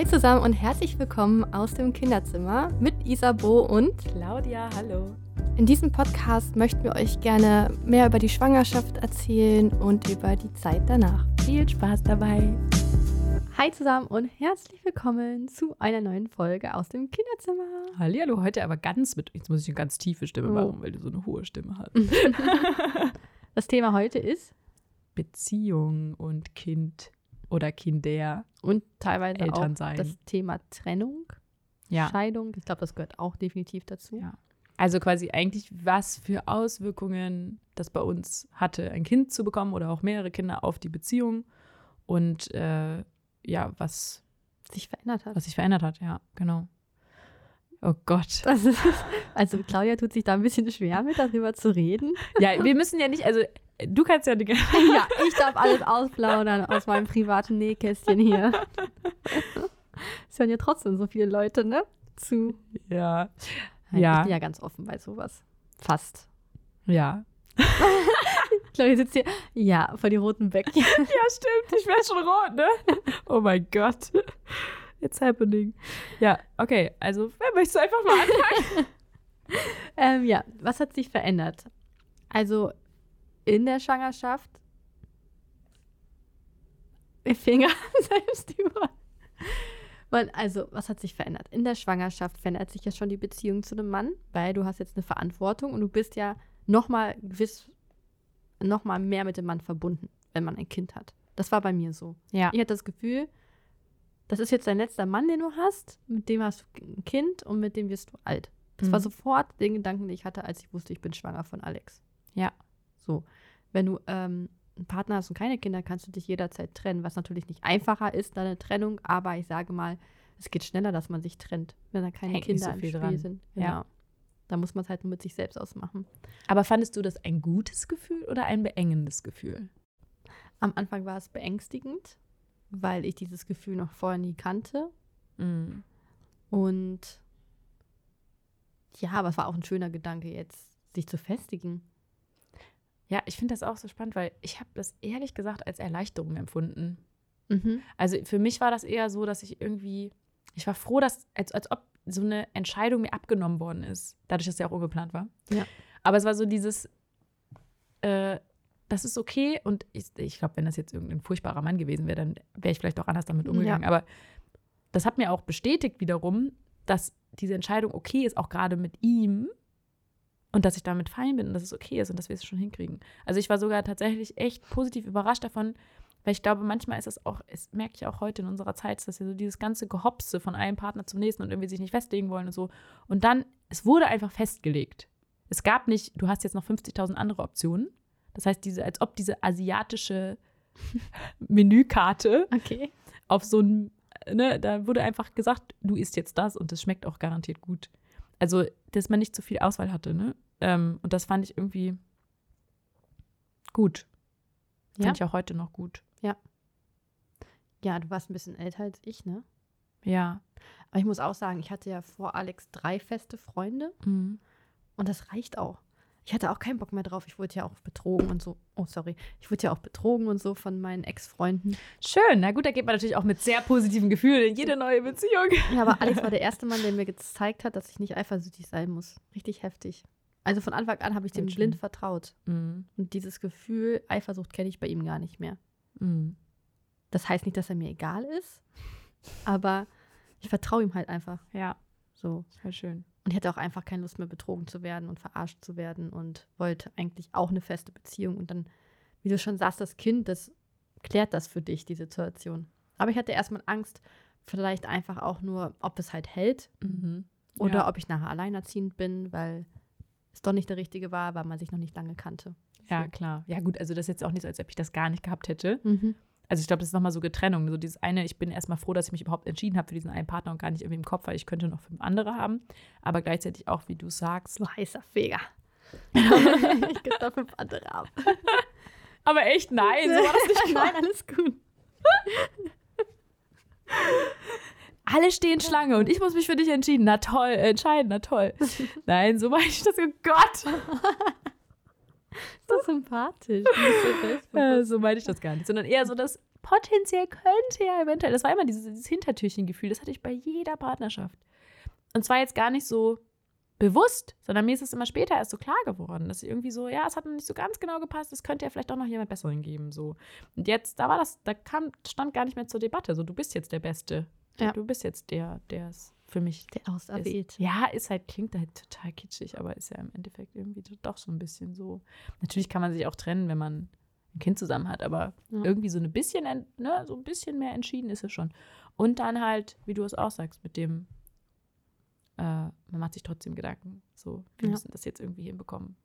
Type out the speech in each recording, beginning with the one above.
Hi zusammen und herzlich willkommen aus dem Kinderzimmer mit Isabo und Claudia, hallo. In diesem Podcast möchten wir euch gerne mehr über die Schwangerschaft erzählen und über die Zeit danach. Viel Spaß dabei. Hi zusammen und herzlich willkommen zu einer neuen Folge aus dem Kinderzimmer. Hallihallo, heute aber ganz mit, jetzt muss ich eine ganz tiefe Stimme Oh. machen, weil du so eine hohe Stimme hast. Das Thema heute ist Beziehung und Kind oder Kinder. und teilweise Eltern auch sein. das Thema Trennung, Ja. Scheidung. Ich glaube, das gehört auch definitiv dazu. Ja. Also quasi eigentlich, was für Auswirkungen das bei uns hatte, ein Kind zu bekommen oder auch mehrere Kinder auf die Beziehung und äh, ja, was, Sich verändert hat. was sich verändert hat, ja, genau. Oh Gott. Ist, also Claudia tut sich da ein bisschen schwer mit, darüber zu reden. Ja, wir müssen ja nicht, also du kannst ja die Ja, ich darf alles ausplaudern aus meinem privaten Nähkästchen hier. Es hören ja trotzdem so viele Leute, ne? Zu. Ja. Ich Ja. bin ja ganz offen bei sowas. Fast. Ja. Claudia sitzt hier. Ja, vor die roten Bäckchen. Ja, stimmt. Ich werde schon rot, ne? Oh mein Gott. It's happening. Ja, okay. Also, wer möchtest du einfach mal anfangen? ähm, ja, was hat sich verändert? Also in der Schwangerschaft. Finger selbst über. Man, also, was hat sich verändert? In der Schwangerschaft verändert sich ja schon die Beziehung zu dem Mann, weil du hast jetzt eine Verantwortung und du bist ja nochmal gewiss, nochmal mehr mit dem Mann verbunden, wenn man ein Kind hat. Das war bei mir so. Ja. Ich hatte das Gefühl, das ist jetzt dein letzter Mann, den du hast, mit dem hast du ein Kind und mit dem wirst du alt. Das war Mhm. sofort den Gedanken, den ich hatte, als ich wusste, ich bin schwanger von Alex. Ja. So. Wenn du ähm, einen Partner hast und keine Kinder, kannst du dich jederzeit trennen, was natürlich nicht einfacher ist, deine Trennung, aber ich sage mal, es geht schneller, dass man sich trennt, wenn da keine Hängt Kinder so im Spiel dran. sind. Ja. Genau. Da muss man es halt nur mit sich selbst ausmachen. Aber fandest du das ein gutes Gefühl oder ein beengendes Gefühl? Am Anfang war es beängstigend, weil ich dieses Gefühl noch vorher nie kannte. Mhm. Und ja, aber es war auch ein schöner Gedanke jetzt, sich zu festigen. Ja, ich finde das auch so spannend, weil ich habe das ehrlich gesagt als Erleichterung empfunden. Mhm. Also für mich war das eher so, dass ich irgendwie, ich war froh, dass, als, als ob so eine Entscheidung mir abgenommen worden ist, dadurch, dass sie auch ungeplant war. Ja. Aber es war so dieses, äh, das ist okay und ich, ich glaube, wenn das jetzt irgendein furchtbarer Mann gewesen wäre, dann wäre ich vielleicht auch anders damit umgegangen. Aber das hat mir auch bestätigt wiederum, dass diese Entscheidung okay ist, auch gerade mit ihm und dass ich damit fein bin und dass es okay ist und dass wir es schon hinkriegen. Also ich war sogar tatsächlich echt positiv überrascht davon, weil ich glaube, manchmal ist es auch, das merke ich auch heute in unserer Zeit, dass wir so dieses ganze Gehopse von einem Partner zum nächsten und irgendwie sich nicht festlegen wollen und so. Und dann, es wurde einfach festgelegt. Es gab nicht, du hast jetzt noch 50.000 andere Optionen. Das heißt, diese, als ob diese asiatische Menükarte Okay. auf so ein, ne, da wurde einfach gesagt, du isst jetzt das und das schmeckt auch garantiert gut. Also, dass man nicht so viel Auswahl hatte, ne? Ähm, und das fand ich irgendwie gut. Ja. Finde ich auch heute noch gut. Ja, du warst ein bisschen älter als ich, ne? Ja. Aber ich muss auch sagen, ich hatte ja vor Alex drei feste Freunde Mhm. und das reicht auch. Ich hatte auch keinen Bock mehr drauf. Ich wurde ja auch betrogen und so. Oh, sorry. Ich wurde ja auch betrogen und so von meinen Ex-Freunden. Schön. Na gut, da geht man natürlich auch mit sehr positiven Gefühlen in jede neue Beziehung. Ja, aber Alex war der erste Mann, der mir gezeigt hat, dass ich nicht eifersüchtig sein muss. Richtig heftig. Also von Anfang an habe ich dem schön. blind vertraut. Mhm. Und dieses Gefühl, Eifersucht kenne ich bei ihm gar nicht mehr. Mhm. Das heißt nicht, dass er mir egal ist, aber ich vertraue ihm halt einfach. Ja, So. voll schön. Und ich hatte auch einfach keine Lust mehr, betrogen zu werden und verarscht zu werden und wollte eigentlich auch eine feste Beziehung. Und dann, wie du schon sagst, das Kind, das klärt das für dich, die Situation. Aber ich hatte erstmal Angst, vielleicht einfach auch nur, ob es halt hält Mhm. oder ja. ob ich nachher alleinerziehend bin, weil es doch nicht der richtige war, weil man sich noch nicht lange kannte. Ja, klar. Ja, gut, also das ist jetzt auch nicht so, als ob ich das gar nicht gehabt hätte. Mhm. Also ich glaube, das ist nochmal so Getrennung. So dieses eine, ich bin erstmal froh, dass ich mich überhaupt entschieden habe für diesen einen Partner und gar nicht irgendwie im Kopf, weil ich könnte noch fünf andere haben. Aber gleichzeitig auch, wie du sagst. So heißer Feger. ich gibt da fünf andere ab. Aber echt, nein, so war das nicht. Nein, alles gut. Alle stehen Schlange und ich muss mich für dich entschieden. Na toll, entscheiden, na toll. Nein, so meine ich das. Oh Gott. Ist das sympathisch. Äh, so meine ich das gar nicht. Sondern eher so, dass potenziell könnte ja eventuell, das war immer dieses, dieses Hintertürchen-Gefühl, das hatte ich bei jeder Partnerschaft. Und zwar jetzt gar nicht so bewusst, sondern mir ist es immer später erst so klar geworden, dass ich irgendwie so, ja, es hat noch nicht so ganz genau gepasst, es könnte ja vielleicht auch noch jemand Besseren geben, so. Und jetzt, da war das, da kam, stand gar nicht mehr zur Debatte, so, du bist jetzt der Beste. Ja. Du bist jetzt der, der es für mich der auserwählt. Ja, ist halt, klingt halt total kitschig, aber ist ja im Endeffekt irgendwie doch so ein bisschen so. Natürlich kann man sich auch trennen, wenn man ein Kind zusammen hat, aber ja. irgendwie so ein bisschen, ne, so ein bisschen mehr entschieden ist es schon. Und dann halt, wie du es auch sagst, mit dem, äh, man macht sich trotzdem Gedanken. So, wir ja. müssen das jetzt irgendwie hinbekommen,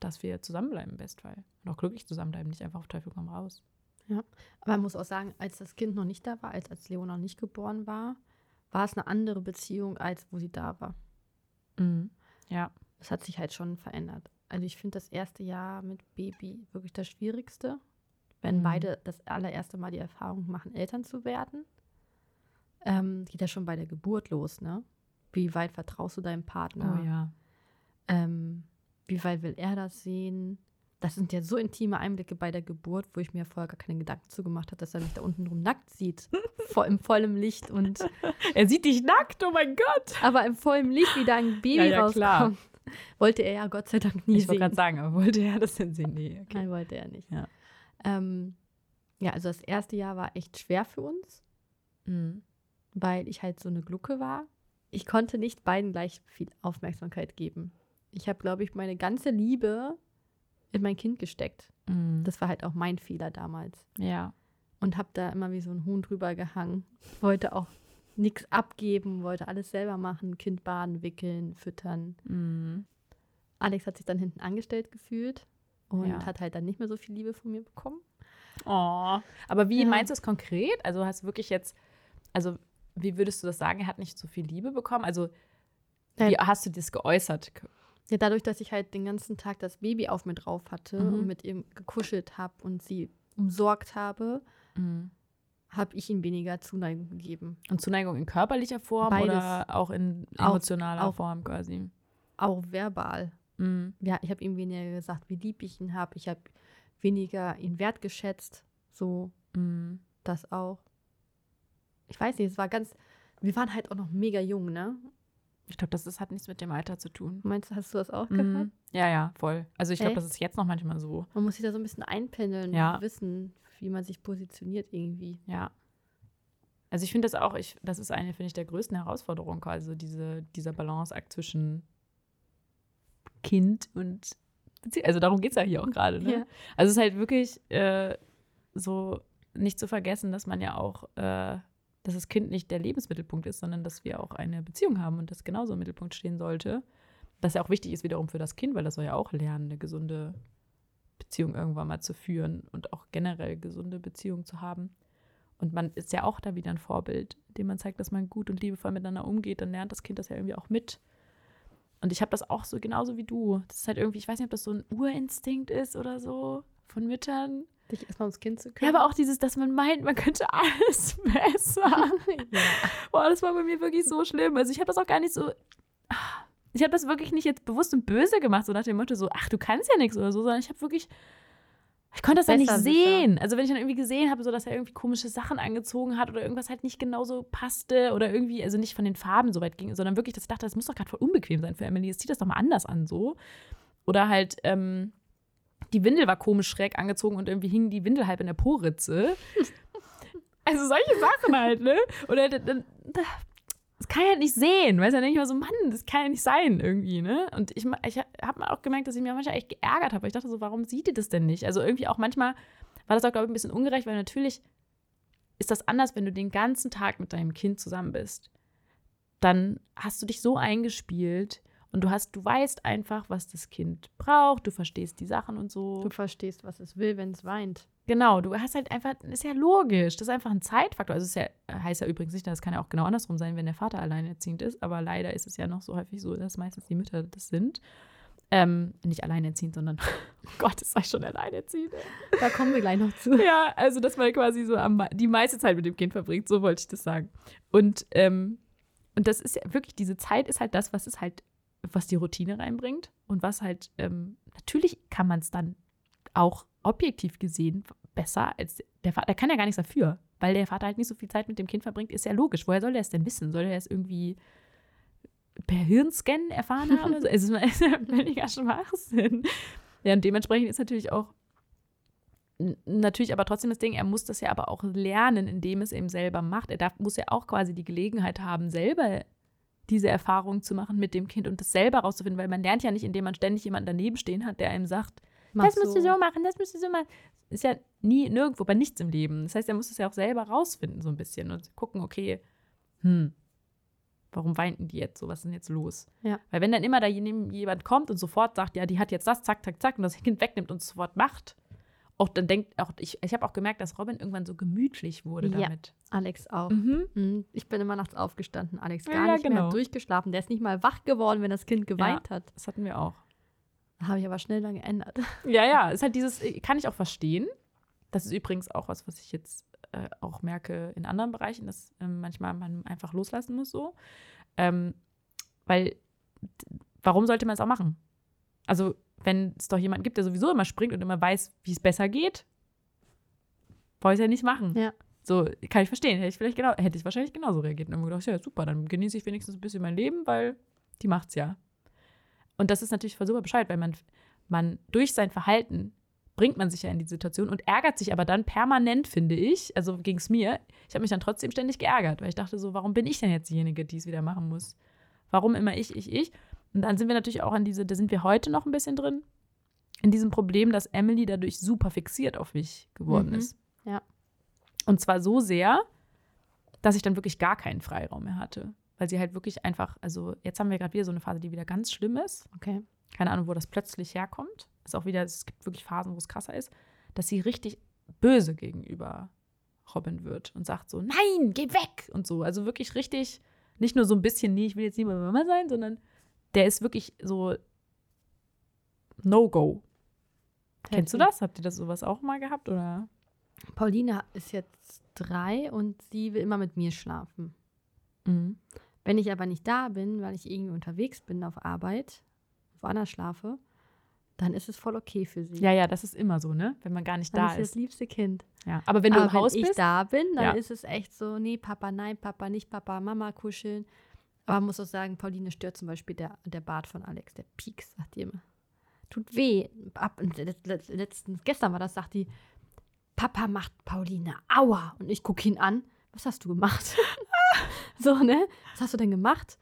dass wir zusammenbleiben im Bestfall. Und auch glücklich zusammenbleiben, nicht einfach auf Teufel komm raus. Ja, aber man muss auch sagen, als das Kind noch nicht da war, als, als Leo noch nicht geboren war, war es eine andere Beziehung, als wo sie da war. Mhm. Ja. Das hat sich halt schon verändert. Also ich finde das erste Jahr mit Baby wirklich das Schwierigste, wenn mhm. beide das allererste Mal die Erfahrung machen, Eltern zu werden. Ähm, geht ja schon bei der Geburt los, ne? Wie weit vertraust du deinem Partner? Oh ja. Ähm, wie weit will er das sehen? Das sind ja so intime Einblicke bei der Geburt, wo ich mir vorher gar keine Gedanken zugemacht habe, dass er mich da unten drum nackt sieht. Vor, Im vollen Licht und. er sieht dich nackt, oh mein Gott! Aber im vollen Licht, wie da ein Baby ja, ja, rauskommt. Klar. Wollte er ja Gott sei Dank nie ich sehen. Ich wollte gerade sagen, aber wollte er das denn sehen? Nee, okay. Nein, wollte er nicht. Ja. Ähm, ja, also das erste Jahr war echt schwer für uns, mhm. weil ich halt so eine Glucke war. Ich konnte nicht beiden gleich viel Aufmerksamkeit geben. Ich habe, glaube ich, meine ganze Liebe in mein Kind gesteckt. Mhm. Das war halt auch mein Fehler damals. Ja. Und habe da immer wie so ein Huhn drüber gehangen. Wollte auch nichts abgeben, wollte alles selber machen, Kind baden, wickeln, füttern. Mhm. Alex hat sich dann hinten angestellt gefühlt und ja. hat halt dann nicht mehr so viel Liebe von mir bekommen. Oh, aber wie ja. meinst du es konkret? Also hast du wirklich jetzt, also wie würdest du das sagen, er hat nicht so viel Liebe bekommen? Also wie hast du das geäußert? Ja, dadurch, dass ich halt den ganzen Tag das Baby auf mir drauf hatte mhm. und mit ihm gekuschelt habe und sie umsorgt habe, mhm. habe ich ihm weniger Zuneigung gegeben. Und Zuneigung in körperlicher Form Beides. oder auch in emotionaler auch, Form quasi? Auch verbal. Mhm. Ja, ich habe ihm weniger gesagt, wie lieb ich ihn habe. Ich habe weniger ihn wertgeschätzt. So, mhm. das auch. Ich weiß nicht, es war ganz. Wir waren halt auch noch mega jung, ne? Ich glaube, das ist, hat nichts mit dem Alter zu tun. Meinst du, hast du das auch mhm. gehabt? Ja, ja, voll. Also ich glaube, das ist jetzt noch manchmal so. Man muss sich da so ein bisschen einpendeln ja. und wissen, wie man sich positioniert irgendwie. Ja. Also ich finde das auch, ich, das ist eine, finde ich, der größten Herausforderungen, also diese, dieser Balanceakt zwischen Kind und also darum geht es ja hier auch gerade. Ne? Ja. Also es ist halt wirklich äh, so nicht zu vergessen, dass man ja auch äh, dass das Kind nicht der Lebensmittelpunkt ist, sondern dass wir auch eine Beziehung haben und das genauso im Mittelpunkt stehen sollte. Das ja auch wichtig ist wiederum für das Kind, weil das soll ja auch lernen, eine gesunde Beziehung irgendwann mal zu führen und auch generell gesunde Beziehungen zu haben. Und man ist ja auch da wieder ein Vorbild, dem man zeigt, dass man gut und liebevoll miteinander umgeht, dann lernt das Kind das ja irgendwie auch mit. Und ich habe das auch so genauso wie du. Das ist halt irgendwie, ich weiß nicht, ob das so ein Urinstinkt ist oder so von Müttern, Dich erstmal ums Kind zu kümmern. Ja, aber auch dieses, dass man meint, man könnte alles besser. ja. Boah, das war bei mir wirklich so schlimm. Also ich habe das auch gar nicht so. Ich habe das wirklich nicht jetzt bewusst und böse gemacht, so nach dem Motto, so, ach, du kannst ja nichts oder so, sondern ich habe wirklich. Ich konnte das ja nicht sehen. Sicher. Also wenn ich dann irgendwie gesehen habe, so dass er irgendwie komische Sachen angezogen hat oder irgendwas halt nicht genauso passte oder irgendwie, also nicht von den Farben so weit ging, sondern wirklich, dass ich dachte, das muss doch gerade voll unbequem sein für Emily. Jetzt zieht das doch mal anders an so. Oder halt, ähm, die Windel war komisch schräg angezogen und irgendwie hing die Windel halb in der Poritze. also solche Sachen halt, ne? Oder dann, das kann ich halt nicht sehen, weil es ja nicht mal so, Mann, das kann ja nicht sein irgendwie, ne? Und ich, ich habe auch gemerkt, dass ich mich manchmal echt geärgert habe, ich dachte so, warum sieht ihr das denn nicht? Also irgendwie auch manchmal war das auch, glaube ich, ein bisschen ungerecht, weil natürlich ist das anders, wenn du den ganzen Tag mit deinem Kind zusammen bist. Dann hast du dich so eingespielt, und du hast, du weißt einfach, was das Kind braucht, du verstehst die Sachen und so. Du verstehst, was es will, wenn es weint. Genau, du hast halt einfach, ist ja logisch, das ist einfach ein Zeitfaktor. Also es ja, heißt ja übrigens nicht, das kann ja auch genau andersrum sein, wenn der Vater alleinerziehend ist, aber leider ist es ja noch so häufig so, dass meistens die Mütter das sind. Ähm, nicht alleinerziehend, sondern, oh Gott, ist sei schon alleinerziehend. Da kommen wir gleich noch zu. Ja, also dass man quasi so am, die meiste Zeit mit dem Kind verbringt, so wollte ich das sagen. Und, ähm, und das ist ja wirklich, diese Zeit ist halt das, was es halt was die Routine reinbringt und was halt, ähm, natürlich kann man es dann auch objektiv gesehen, besser als der Vater. Der kann ja gar nichts dafür, weil der Vater halt nicht so viel Zeit mit dem Kind verbringt, ist ja logisch. Woher soll er es denn wissen? Soll er es irgendwie per Hirnscan erfahren haben? es ist ja völliger Schwachsinn. Ja, und dementsprechend ist natürlich auch natürlich aber trotzdem das Ding, er muss das ja aber auch lernen, indem es eben selber macht. Er darf, muss ja auch quasi die Gelegenheit haben, selber diese Erfahrung zu machen mit dem Kind und das selber rauszufinden, weil man lernt ja nicht, indem man ständig jemanden daneben stehen hat, der einem sagt, Mach das so. musst du so machen, das musst du so machen. Ist ja nie nirgendwo bei nichts im Leben. Das heißt, er muss es ja auch selber rausfinden, so ein bisschen und gucken, okay, hm, warum weinten die jetzt so? Was ist denn jetzt los? Ja. Weil wenn dann immer da jemand kommt und sofort sagt, ja, die hat jetzt das, zack, zack, zack, und das Kind wegnimmt und sofort macht, auch dann denkt, auch ich, ich habe auch gemerkt, dass Robin irgendwann so gemütlich wurde ja, damit. Alex auch. Mhm. mhm. Ich bin immer nachts aufgestanden, Alex gar ja, nicht genau. mehr durchgeschlafen. Der ist nicht mal wach geworden, wenn das Kind geweint ja, hat. Das hatten wir auch. Habe ich aber schnell dann geändert. Ja, ja, ist halt dieses, kann ich auch verstehen. Das ist übrigens auch was, was ich jetzt äh, auch merke in anderen Bereichen, dass äh, manchmal man einfach loslassen muss so. Ähm, weil, warum sollte man es auch machen? Also wenn es doch jemanden gibt, der sowieso immer springt und immer weiß, wie es besser geht, brauche ich es ja nicht machen. Ja. So, kann ich verstehen. Hätte ich vielleicht genau, hätte ich wahrscheinlich genauso reagiert und immer gedacht, ja, super, dann genieße ich wenigstens ein bisschen mein Leben, weil die macht's ja. Und das ist natürlich voll super Bescheid, weil man, man durch sein Verhalten bringt man sich ja in die Situation und ärgert sich aber dann permanent, finde ich. Also ging es mir. Ich habe mich dann trotzdem ständig geärgert, weil ich dachte so, warum bin ich denn jetzt diejenige, die es wieder machen muss? Warum immer ich, ich, ich? Und dann sind wir natürlich auch an diese, da sind wir heute noch ein bisschen drin, in diesem Problem, dass Emily dadurch super fixiert auf mich geworden mhm. ist. Ja. Und zwar so sehr, dass ich dann wirklich gar keinen Freiraum mehr hatte. Weil sie halt wirklich einfach, also jetzt haben wir gerade wieder so eine Phase, die wieder ganz schlimm ist. Okay. Keine Ahnung, wo das plötzlich herkommt. Ist auch wieder, es gibt wirklich Phasen, wo es krasser ist, dass sie richtig böse gegenüber Robin wird und sagt so, nein, geh weg und so. Also wirklich richtig, nicht nur so ein bisschen, nee, ich will jetzt nicht mehr Mama sein, sondern der ist wirklich so No-Go. Kennst du das? Habt ihr das sowas auch mal gehabt? Oder? Pauline ist jetzt drei und sie will immer mit mir schlafen. Mhm. Wenn ich aber nicht da bin, weil ich irgendwie unterwegs bin auf Arbeit, woanders schlafe, dann ist es voll okay für sie. Ja, ja, das ist immer so, ne? Wenn man gar nicht dann da ist. Das ist das liebste Kind. Ja, aber wenn du aber im Haus bist. Wenn ich da bin, dann ja. ist es echt so, nee, Papa, nein, Papa, nicht Papa, Mama kuscheln. Aber man muss auch sagen, Pauline stört zum Beispiel der, der Bart von Alex, der Pieks, sagt die immer. Tut weh. Ab, letztens, gestern war das, sagt die, Papa macht Pauline, aua. Und ich gucke ihn an, was hast du gemacht? so, ne? Was hast du denn gemacht?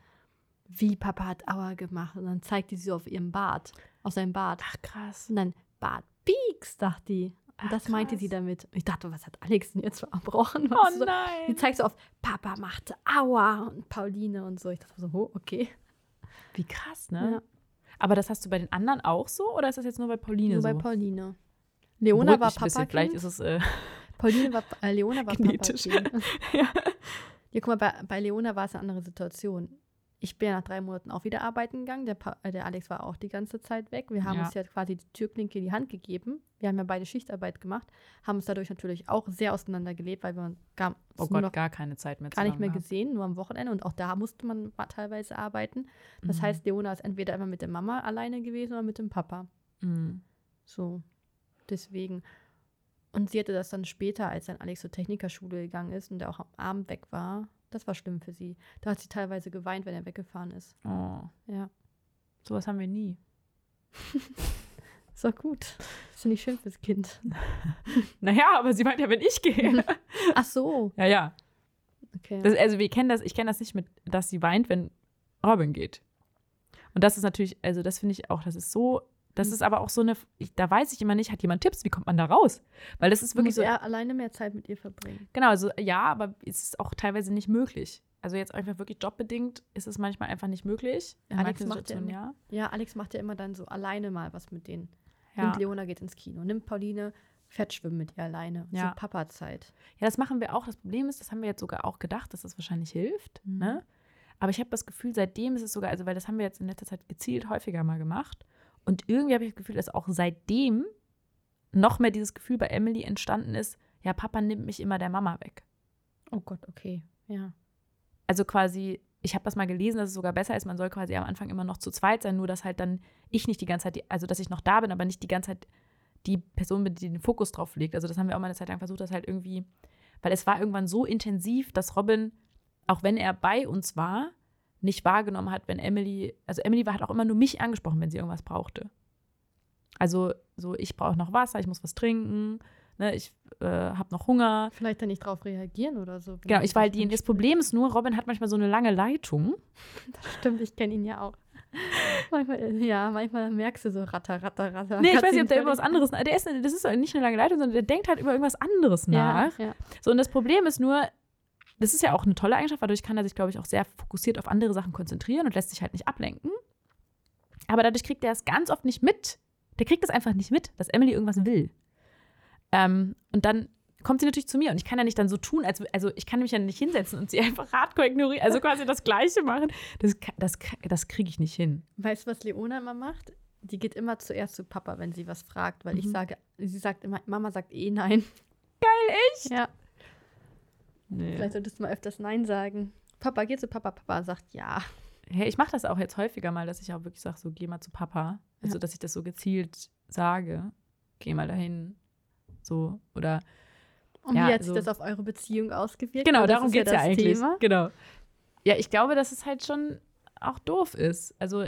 Wie Papa hat aua gemacht. Und dann zeigt die sie auf ihrem Bart, auf seinem Bart. Ach, krass. Und dann, Bart Pieks, sagt die. Und das Ach, meinte sie damit. Ich dachte, was hat Alex denn jetzt verbrochen? Oh so, nein. Die zeigt so auf, Papa machte Aua und Pauline und so. Ich dachte so, oh, okay. Wie krass, ne? Ja. Aber das hast du bei den anderen auch so oder ist das jetzt nur bei Pauline nur so? Nur bei Pauline. Leona war Papa. Bisschen, vielleicht ist es. Äh, Pauline war, äh, Leona war Genetisch. Papa. ja. ja, guck mal, bei, bei Leona war es eine andere Situation ich bin ja nach drei Monaten auch wieder arbeiten gegangen. Der, pa äh, der Alex war auch die ganze Zeit weg. Wir haben ja. uns ja quasi die Türklinke in die Hand gegeben. Wir haben ja beide Schichtarbeit gemacht, haben uns dadurch natürlich auch sehr auseinandergelebt, weil wir gar, oh Gott, gar keine Zeit mehr gar nicht mehr gesehen, nur am Wochenende. Und auch da musste man teilweise arbeiten. Das mhm. heißt, Leona ist entweder immer mit der Mama alleine gewesen oder mit dem Papa. Mhm. So, deswegen. Und sie hatte das dann später, als dann Alex zur Technikerschule gegangen ist und der auch am Abend weg war, das war schlimm für sie. Da hat sie teilweise geweint, wenn er weggefahren ist. Oh. Ja. Sowas haben wir nie. ist doch gut. Ist nicht schön fürs Kind. naja, aber sie meint ja, wenn ich gehe. Ach so. Ja, ja. Okay. Das, also wir kennen das, ich kenne das nicht mit, dass sie weint, wenn Robin geht. Und das ist natürlich, also das finde ich auch, das ist so das mhm. ist aber auch so eine, ich, da weiß ich immer nicht, hat jemand Tipps, wie kommt man da raus? Weil das ist wirklich Muss so. er alleine mehr Zeit mit ihr verbringen. Genau, also ja, aber es ist auch teilweise nicht möglich. Also jetzt einfach wirklich jobbedingt ist es manchmal einfach nicht möglich. In Alex macht ja, immer, ja. ja, Alex macht ja immer dann so alleine mal was mit denen. Ja. Nimmt Leona geht ins Kino, nimmt Pauline fett schwimmen mit ihr alleine. Ja. So Papa-Zeit. Ja, das machen wir auch. Das Problem ist, das haben wir jetzt sogar auch gedacht, dass das wahrscheinlich hilft. Mhm. Ne? Aber ich habe das Gefühl, seitdem ist es sogar, also weil das haben wir jetzt in letzter Zeit gezielt häufiger mal gemacht. Und irgendwie habe ich das Gefühl, dass auch seitdem noch mehr dieses Gefühl bei Emily entstanden ist, ja, Papa nimmt mich immer der Mama weg. Oh Gott, okay, ja. Also quasi, ich habe das mal gelesen, dass es sogar besser ist, man soll quasi am Anfang immer noch zu zweit sein, nur dass halt dann ich nicht die ganze Zeit, also dass ich noch da bin, aber nicht die ganze Zeit die Person bin, die den Fokus drauf legt. Also das haben wir auch mal eine Zeit lang versucht, das halt irgendwie, weil es war irgendwann so intensiv, dass Robin, auch wenn er bei uns war, nicht wahrgenommen hat, wenn Emily, also Emily hat auch immer nur mich angesprochen, wenn sie irgendwas brauchte. Also so, ich brauche noch Wasser, ich muss was trinken, ne, ich äh, habe noch Hunger. Vielleicht dann nicht drauf reagieren oder so. Genau, ich war halt die, das Problem ist nur, Robin hat manchmal so eine lange Leitung. Das stimmt, ich kenne ihn ja auch. manchmal, ja, manchmal merkst du so ratter, ratter, ratter. Nee, ich weiß nicht, ob der über was anderes, der ist, das ist nicht eine lange Leitung, sondern der denkt halt über irgendwas anderes nach. Ja, ja. So, und das Problem ist nur, das ist ja auch eine tolle Eigenschaft, dadurch kann er sich, glaube ich, auch sehr fokussiert auf andere Sachen konzentrieren und lässt sich halt nicht ablenken. Aber dadurch kriegt er es ganz oft nicht mit. Der kriegt es einfach nicht mit, dass Emily irgendwas will. Ähm, und dann kommt sie natürlich zu mir und ich kann ja nicht dann so tun, als also ich kann mich ja nicht hinsetzen und sie einfach hardcore ignorieren, also quasi das Gleiche machen. Das, das, das kriege ich nicht hin. Weißt du, was Leona immer macht? Die geht immer zuerst zu Papa, wenn sie was fragt, weil mhm. ich sage, sie sagt immer, Mama sagt eh nein. Geil, echt? Ja. Nee. Vielleicht solltest du mal öfters Nein sagen. Papa, geh zu Papa. Papa sagt ja. Hey, ich mache das auch jetzt häufiger mal, dass ich auch wirklich sage, so geh mal zu Papa. Also, ja. dass ich das so gezielt sage. Geh mal dahin. So. Oder und ja, wie hat sich das auf eure Beziehung ausgewirkt? Genau, darum geht es ja, ja eigentlich. Thema. Genau. Ja, ich glaube, dass es halt schon auch doof ist. Also,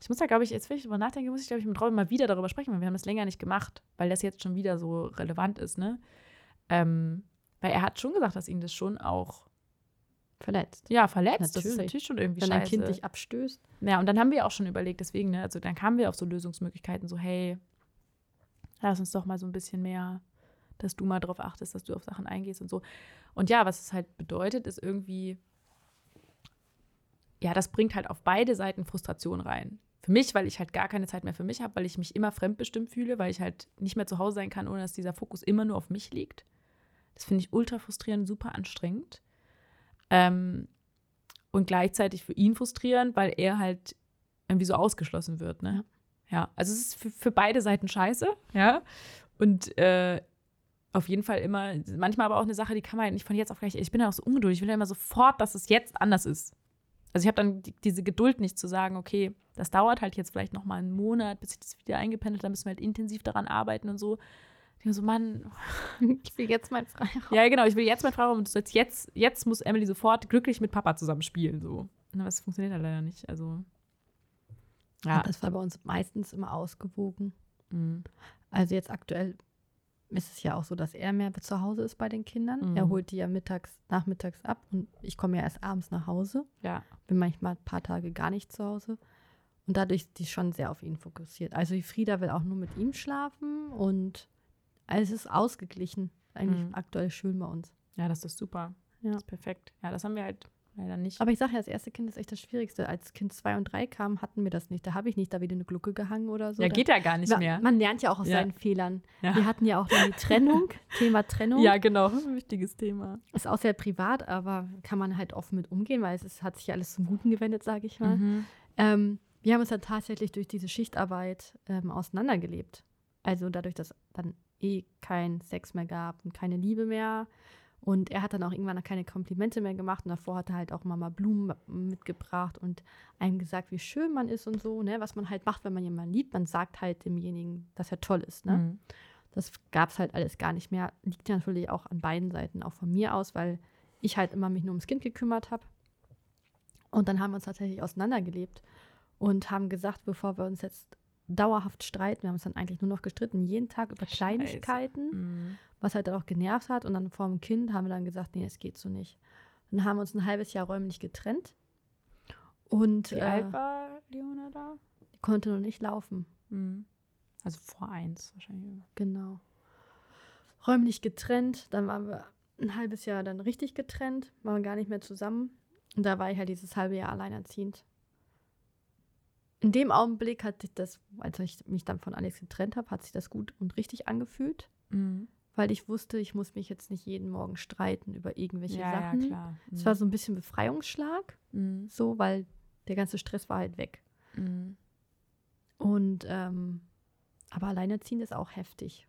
ich muss da, glaube ich, jetzt will ich drüber nachdenken, muss ich, glaube ich, mit Robin mal wieder darüber sprechen, weil wir haben das länger nicht gemacht, weil das jetzt schon wieder so relevant ist, ne? Ähm, weil er hat schon gesagt, dass ihn das schon auch verletzt. Ja, verletzt. Natürlich. Das ist natürlich schon irgendwie Wenn scheiße. ein Kind dich abstößt. Ja, und dann haben wir auch schon überlegt, deswegen, ne, also dann kamen wir auf so Lösungsmöglichkeiten, so, hey, lass uns doch mal so ein bisschen mehr dass du mal darauf achtest, dass du auf Sachen eingehst und so. Und ja, was es halt bedeutet, ist irgendwie, ja, das bringt halt auf beide Seiten Frustration rein. Für mich, weil ich halt gar keine Zeit mehr für mich habe, weil ich mich immer fremdbestimmt fühle, weil ich halt nicht mehr zu Hause sein kann, ohne dass dieser Fokus immer nur auf mich liegt. Das finde ich ultra frustrierend, super anstrengend. Ähm, und gleichzeitig für ihn frustrierend, weil er halt irgendwie so ausgeschlossen wird. Ne? Ja, also es ist für, für beide Seiten scheiße, ja. Und äh, auf jeden Fall immer, manchmal aber auch eine Sache, die kann man halt nicht von jetzt auf gleich. Ich bin ja auch so ungeduldig, ich will ja immer sofort, dass es jetzt anders ist. Also ich habe dann die, diese Geduld nicht zu sagen, okay, das dauert halt jetzt vielleicht noch mal einen Monat, bis ich das wieder eingependelt, dann müssen wir halt intensiv daran arbeiten und so. Ich so, Mann, ich will jetzt mein Freiraum. Ja, genau, ich will jetzt mein Freiraum und jetzt, jetzt, jetzt muss Emily sofort glücklich mit Papa zusammen spielen. So. Aber das funktioniert halt leider nicht. Also. Ja. Das war bei uns meistens immer ausgewogen. Mhm. Also jetzt aktuell ist es ja auch so, dass er mehr zu Hause ist bei den Kindern. Mhm. Er holt die ja mittags, nachmittags ab und ich komme ja erst abends nach Hause. Ja. Bin manchmal ein paar Tage gar nicht zu Hause. Und dadurch ist die schon sehr auf ihn fokussiert. Also die Frieda will auch nur mit ihm schlafen und also es ist ausgeglichen. Eigentlich mhm. aktuell schön bei uns. Ja, das ist super. Ja. Das ist perfekt. Ja, das haben wir halt leider nicht. Aber ich sage ja, das erste Kind ist echt das Schwierigste. Als Kind zwei und drei kam, hatten wir das nicht. Da habe ich nicht da wieder eine Glucke gehangen oder so. Ja, geht ja gar nicht da, mehr. Man lernt ja auch aus ja. seinen Fehlern. Ja. Wir hatten ja auch dann die Trennung, Thema Trennung. Ja, genau, wichtiges Thema. Ist auch sehr privat, aber kann man halt offen mit umgehen, weil es ist, hat sich ja alles zum Guten gewendet, sage ich mal. Mhm. Ähm, wir haben uns dann tatsächlich durch diese Schichtarbeit ähm, auseinandergelebt. Also dadurch, dass dann eh kein Sex mehr gab und keine Liebe mehr und er hat dann auch irgendwann keine Komplimente mehr gemacht und davor hat er halt auch Mama Blumen mitgebracht und einem gesagt, wie schön man ist und so, ne? Was man halt macht, wenn man jemanden liebt, man sagt halt demjenigen, dass er toll ist, ne? Mhm. Das gab es halt alles gar nicht mehr. Liegt natürlich auch an beiden Seiten, auch von mir aus, weil ich halt immer mich nur ums Kind gekümmert habe. Und dann haben wir uns tatsächlich auseinandergelebt und haben gesagt, bevor wir uns jetzt dauerhaft streiten, wir haben uns dann eigentlich nur noch gestritten, jeden Tag über Scheiße. Kleinigkeiten. Mhm was halt dann auch genervt hat. Und dann vor dem Kind haben wir dann gesagt, nee, es geht so nicht. Dann haben wir uns ein halbes Jahr räumlich getrennt. Und, Wie äh, alt war Leona da? Die konnte noch nicht laufen. Mhm. Also vor eins wahrscheinlich. Genau. Räumlich getrennt. Dann waren wir ein halbes Jahr dann richtig getrennt, waren gar nicht mehr zusammen. Und da war ich halt dieses halbe Jahr alleinerziehend. In dem Augenblick hat sich das, als ich mich dann von Alex getrennt habe, hat sich das gut und richtig angefühlt. Mhm weil ich wusste, ich muss mich jetzt nicht jeden Morgen streiten über irgendwelche ja, Sachen. Ja, klar. Mhm. Es war so ein bisschen Befreiungsschlag, mhm. so, weil der ganze Stress war halt weg. Mhm. Und ähm, aber alleinerziehen ist auch heftig.